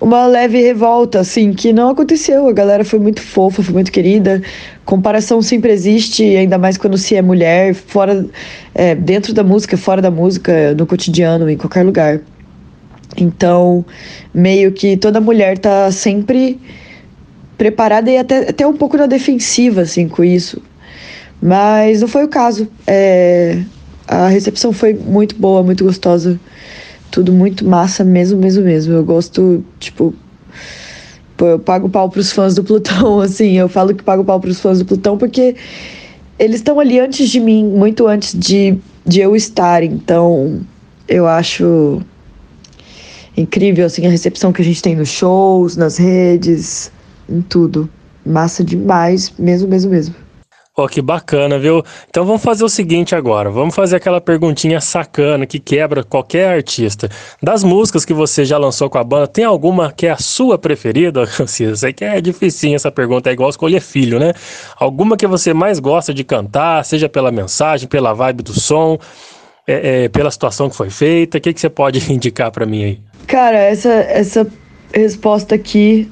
uma leve revolta, assim, que não aconteceu. A galera foi muito fofa, foi muito querida. Comparação sempre existe, ainda mais quando se é mulher, fora, é, dentro da música, fora da música, no cotidiano, em qualquer lugar. Então, meio que toda mulher tá sempre preparada e até, até um pouco na defensiva, assim, com isso. Mas não foi o caso. É, a recepção foi muito boa, muito gostosa. Tudo muito massa mesmo, mesmo, mesmo. Eu gosto, tipo. Pô, eu pago pau pros fãs do Plutão, [laughs] assim. Eu falo que pago pau pros fãs do Plutão porque eles estão ali antes de mim, muito antes de, de eu estar. Então, eu acho incrível assim a recepção que a gente tem nos shows, nas redes, em tudo. Massa demais, mesmo, mesmo, mesmo. Pô, que bacana, viu? Então vamos fazer o seguinte agora. Vamos fazer aquela perguntinha sacana que quebra qualquer artista. Das músicas que você já lançou com a banda, tem alguma que é a sua preferida? [laughs] Eu sei que é difícil essa pergunta, é igual escolher filho, né? Alguma que você mais gosta de cantar, seja pela mensagem, pela vibe do som, é, é, pela situação que foi feita? O que, que você pode [laughs] indicar para mim aí? Cara, essa, essa resposta aqui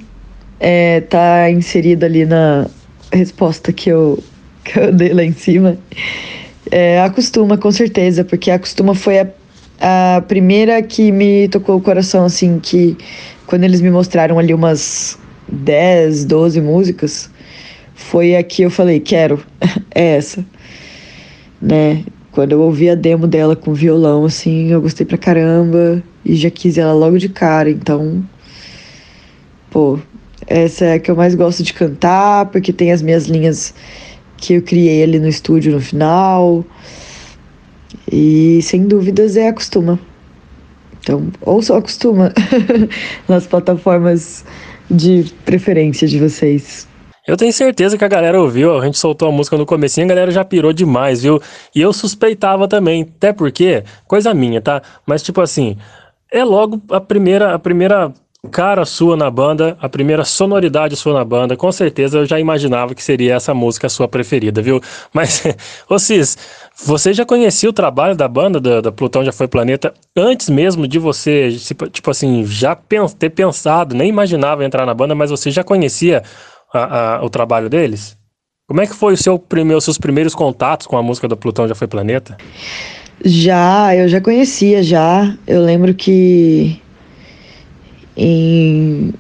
é, tá inserida ali na resposta que eu, que eu dei lá em cima. É, acostuma, com certeza, porque Acostuma foi a, a primeira que me tocou o coração, assim, que quando eles me mostraram ali umas 10, 12 músicas, foi a que eu falei, quero, [laughs] é essa, né? Quando eu ouvi a demo dela com violão, assim, eu gostei pra caramba e já quis ela logo de cara, então. Pô, Essa é a que eu mais gosto de cantar, porque tem as minhas linhas que eu criei ali no estúdio no final. E sem dúvidas é Acostuma. Então, ou só Acostuma [laughs] nas plataformas de preferência de vocês. Eu tenho certeza que a galera ouviu, a gente soltou a música no comecinho, a galera já pirou demais, viu? E eu suspeitava também, até porque, coisa minha, tá? Mas tipo assim, é logo a primeira, a primeira cara sua na banda, a primeira sonoridade sua na banda, com certeza eu já imaginava que seria essa música sua preferida, viu? [laughs] Mas, ô Cis, você já conhecia o trabalho da banda, da, da Plutão Já Foi Planeta, antes mesmo de você, tipo assim, já ter pensado, nem imaginava entrar na banda, mas você já conhecia a, a, o trabalho deles? Como é que foi o seu primeiro, os seus primeiros contatos com a música do Plutão Já Foi Planeta? Já, eu já conhecia já. Eu lembro que em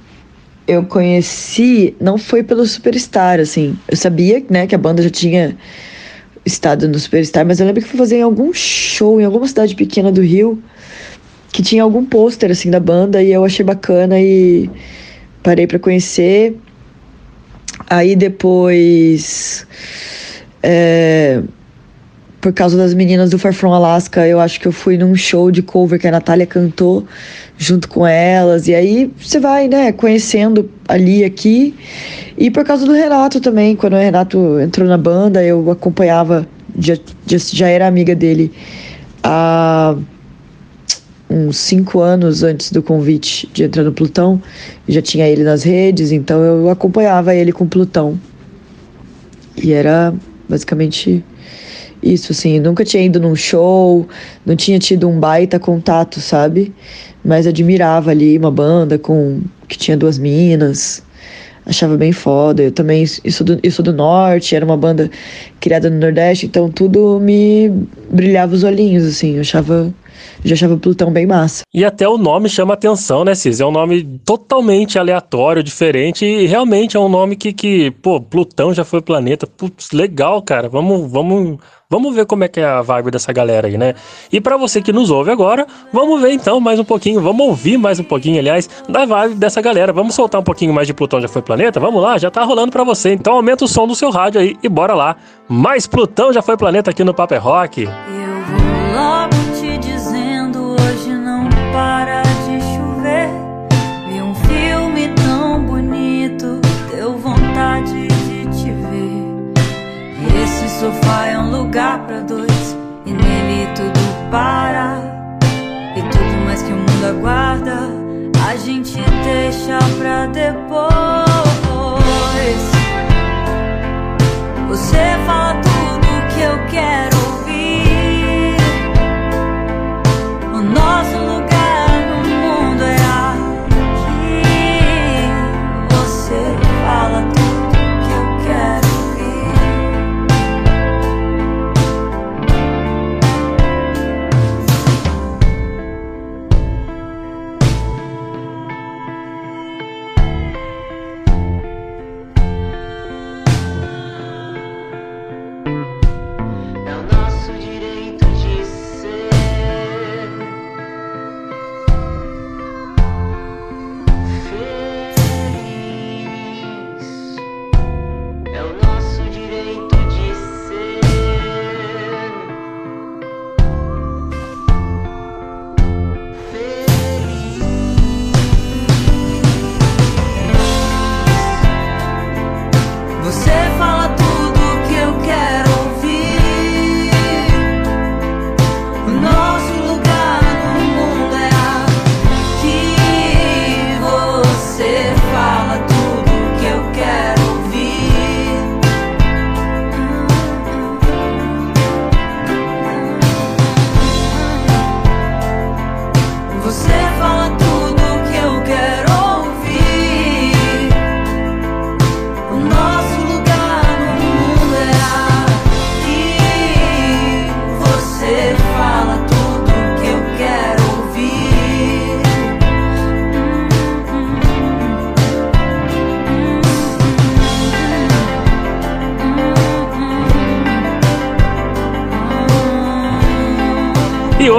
eu conheci, não foi pelo Superstar, assim. Eu sabia, né, que a banda já tinha estado no Superstar, mas eu lembro que fui fazer em algum show em alguma cidade pequena do Rio que tinha algum pôster assim da banda e eu achei bacana e parei para conhecer. Aí depois, é, por causa das meninas do Far From Alaska, eu acho que eu fui num show de cover que a Natália cantou junto com elas. E aí você vai, né, conhecendo ali aqui. E por causa do Renato também, quando o Renato entrou na banda, eu acompanhava, já, já, já era amiga dele há uns cinco anos antes do convite de entrar no Plutão. Já tinha ele nas redes, então eu acompanhava ele com Plutão. E era basicamente isso, assim. Nunca tinha ido num show, não tinha tido um baita contato, sabe? Mas admirava ali uma banda com que tinha duas minas. Achava bem foda. Eu também sou, do, sou do norte, era uma banda criada no Nordeste, então tudo me brilhava os olhinhos, assim. Eu achava já achava Plutão bem massa. E até o nome chama atenção, né, Cis? É um nome totalmente aleatório, diferente e realmente é um nome que, que pô, Plutão já foi planeta. Putz, legal, cara. Vamos, vamos, vamos ver como é que é a vibe dessa galera aí, né? E para você que nos ouve agora, vamos ver então mais um pouquinho, vamos ouvir mais um pouquinho, aliás, da vibe dessa galera. Vamos soltar um pouquinho mais de Plutão já foi planeta? Vamos lá, já tá rolando para você. Então aumenta o som do seu rádio aí e bora lá. Mais Plutão já foi planeta aqui no Paper Rock. Eu vou logo para de chover. Vi um filme tão bonito, deu vontade de te ver. Esse sofá é um lugar para dois, e nele tudo para. E tudo mais que o mundo aguarda, a gente deixa pra depois. Você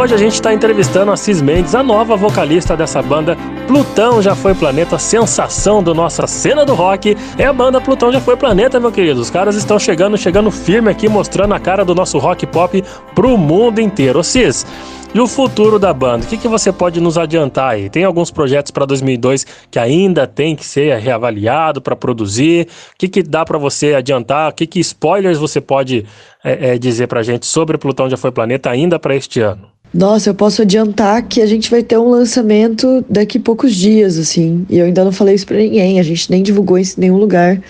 hoje a gente está entrevistando a Cis Mendes, a nova vocalista dessa banda Plutão já foi planeta, sensação do nossa cena do rock é a banda Plutão já foi planeta, meu querido. Os caras estão chegando, chegando firme aqui, mostrando a cara do nosso rock pop pro mundo inteiro. Cis, e o futuro da banda? O que, que você pode nos adiantar aí? Tem alguns projetos para 2002 que ainda tem que ser reavaliado para produzir? O que, que dá para você adiantar? O que, que spoilers você pode é, é, dizer para gente sobre Plutão já foi planeta ainda para este ano? Nossa, eu posso adiantar que a gente vai ter um lançamento daqui a poucos dias, assim. E eu ainda não falei isso pra ninguém. A gente nem divulgou isso em nenhum lugar.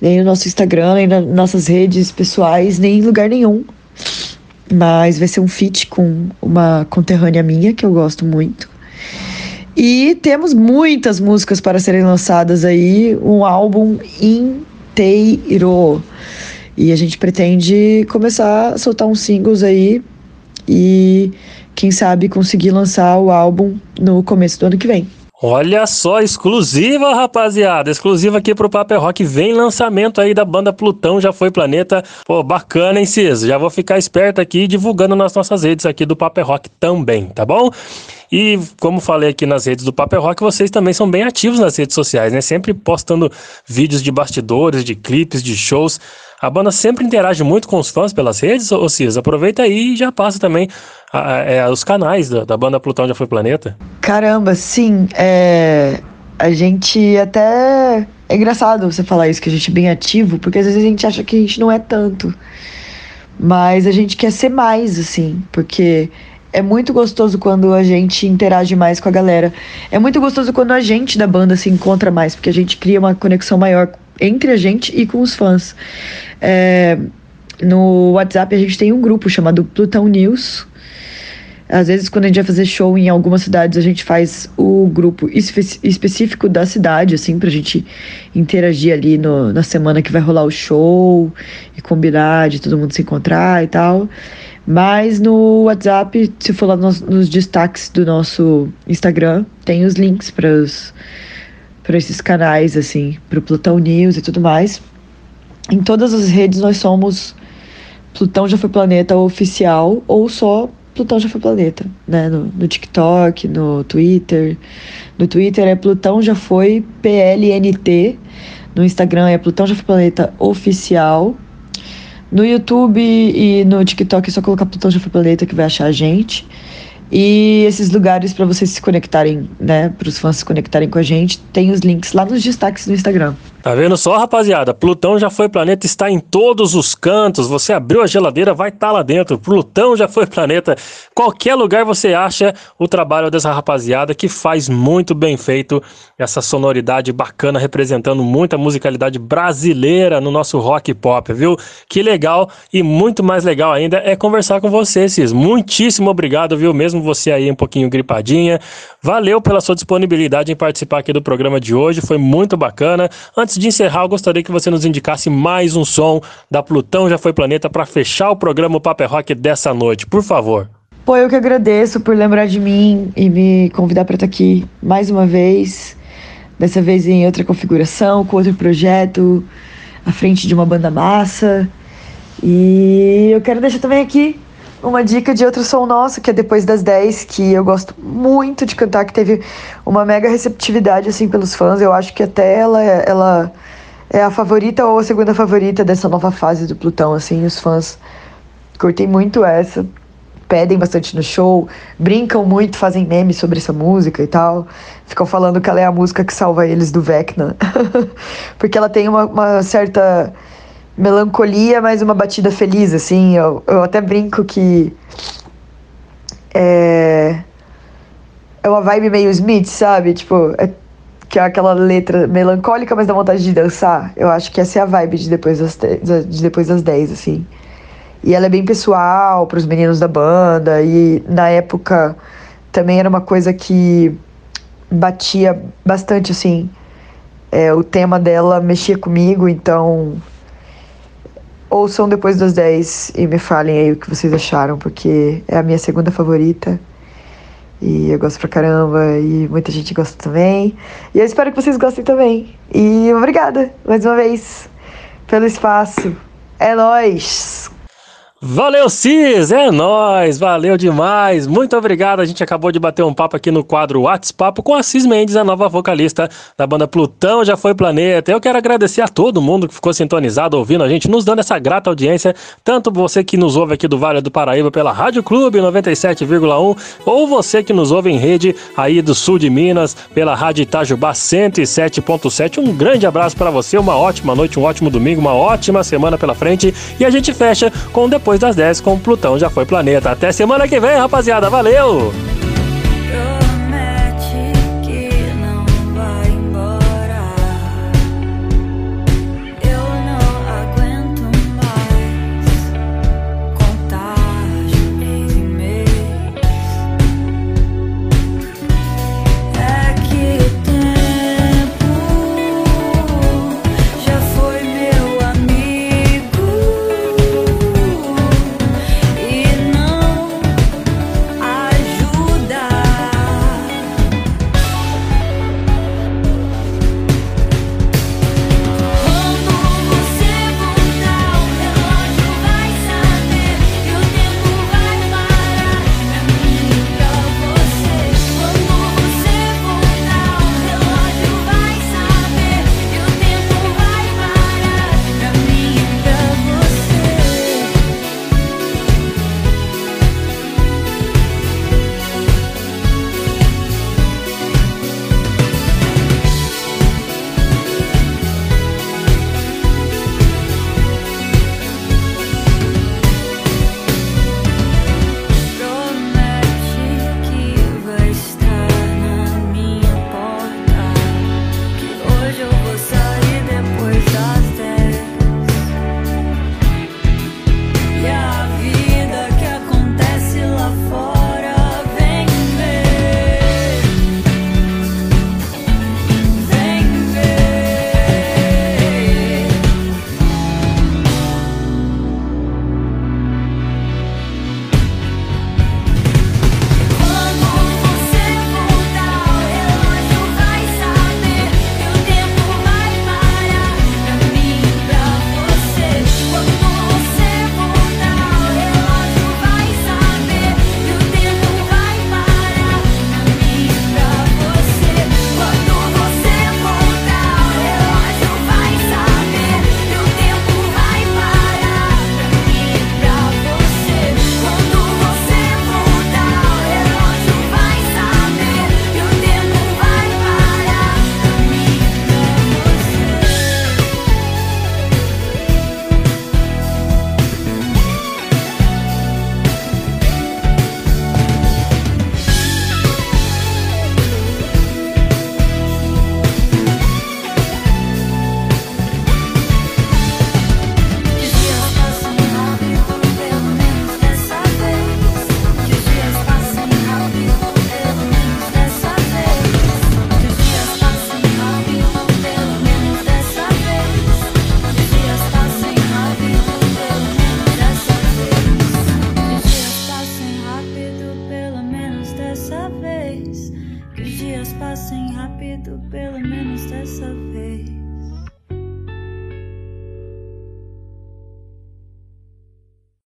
Nem no nosso Instagram, nem nas nossas redes pessoais, nem em lugar nenhum. Mas vai ser um feat com uma conterrânea minha, que eu gosto muito. E temos muitas músicas para serem lançadas aí, um álbum inteiro. E a gente pretende começar a soltar uns singles aí e quem sabe conseguir lançar o álbum no começo do ano que vem. Olha só, exclusiva, rapaziada. Exclusiva aqui pro Paper Rock. Vem lançamento aí da banda Plutão Já Foi Planeta. Pô, bacana, hein, Cis? Já vou ficar esperto aqui divulgando nas nossas redes aqui do Paper Rock também, tá bom? E como falei aqui nas redes do Paper Rock, vocês também são bem ativos nas redes sociais, né? Sempre postando vídeos de bastidores, de clipes, de shows. A banda sempre interage muito com os fãs pelas redes, ô Cis? Aproveita aí e já passa também a, a, é, os canais da, da, banda Plutão Já Foi Planeta. Caramba, sim. É, a gente até. É engraçado você falar isso, que a gente é bem ativo, porque às vezes a gente acha que a gente não é tanto. Mas a gente quer ser mais, assim, porque é muito gostoso quando a gente interage mais com a galera. É muito gostoso quando a gente da banda se encontra mais, porque a gente cria uma conexão maior entre a gente e com os fãs. É, no WhatsApp a gente tem um grupo chamado Plutão News. Às vezes, quando a gente vai fazer show em algumas cidades, a gente faz o grupo espe específico da cidade, assim, pra gente interagir ali no, na semana que vai rolar o show e combinar de todo mundo se encontrar e tal. Mas no WhatsApp, se for lá nos, nos destaques do nosso Instagram, tem os links para esses canais, assim, para o Plutão News e tudo mais. Em todas as redes nós somos Plutão Já Foi Planeta oficial ou só Plutão Já Foi Planeta, né? No, no TikTok, no Twitter. No Twitter é Plutão Já Foi PLNT. No Instagram é Plutão Já Foi Planeta oficial. No YouTube e no TikTok é só colocar Plutão Foi Planeta que vai achar a gente. E esses lugares para vocês se conectarem, né, para os fãs se conectarem com a gente, tem os links lá nos destaques do Instagram. Tá vendo só, rapaziada? Plutão já foi planeta, está em todos os cantos. Você abriu a geladeira, vai estar tá lá dentro. Plutão já foi [laughs] planeta. Qualquer lugar você acha o trabalho dessa rapaziada que faz muito bem feito essa sonoridade bacana, representando muita musicalidade brasileira no nosso rock pop, viu? Que legal e muito mais legal ainda é conversar com você, Cis. Muitíssimo obrigado, viu? Mesmo você aí um pouquinho gripadinha. Valeu pela sua disponibilidade em participar aqui do programa de hoje. Foi muito bacana. Antes Antes de encerrar, eu gostaria que você nos indicasse mais um som da Plutão Já Foi Planeta para fechar o programa Paper Rock dessa noite, por favor. Pô, eu que agradeço por lembrar de mim e me convidar para estar aqui mais uma vez. Dessa vez em outra configuração, com outro projeto, à frente de uma banda massa. E eu quero deixar também aqui uma dica de outro som nosso, que é Depois das 10, que eu gosto muito de cantar, que teve uma mega receptividade, assim, pelos fãs. Eu acho que até ela, ela é a favorita ou a segunda favorita dessa nova fase do Plutão, assim. Os fãs curtem muito essa, pedem bastante no show, brincam muito, fazem memes sobre essa música e tal. Ficam falando que ela é a música que salva eles do Vecna. [laughs] Porque ela tem uma, uma certa melancolia, mas uma batida feliz, assim. Eu, eu até brinco que é, é uma vibe meio Smith, sabe? Tipo, é, que é aquela letra melancólica, mas dá vontade de dançar. Eu acho que essa é a vibe de depois das, de depois das 10, assim. E ela é bem pessoal para os meninos da banda. E na época também era uma coisa que batia bastante, assim. É, o tema dela mexia comigo, então ouçam depois das 10 e me falem aí o que vocês acharam, porque é a minha segunda favorita. E eu gosto pra caramba, e muita gente gosta também. E eu espero que vocês gostem também. E obrigada, mais uma vez, pelo espaço. É nóis! Valeu, Cis! É nóis! Valeu demais! Muito obrigado! A gente acabou de bater um papo aqui no quadro WhatsApp com a Cis Mendes, a nova vocalista da banda Plutão Já Foi Planeta. Eu quero agradecer a todo mundo que ficou sintonizado ouvindo a gente, nos dando essa grata audiência, tanto você que nos ouve aqui do Vale do Paraíba pela Rádio Clube 97,1 ou você que nos ouve em rede aí do sul de Minas pela Rádio Itajubá 107.7. Um grande abraço para você, uma ótima noite, um ótimo domingo, uma ótima semana pela frente e a gente fecha com depois depois das 10 com Plutão já foi planeta. Até semana que vem, rapaziada. Valeu!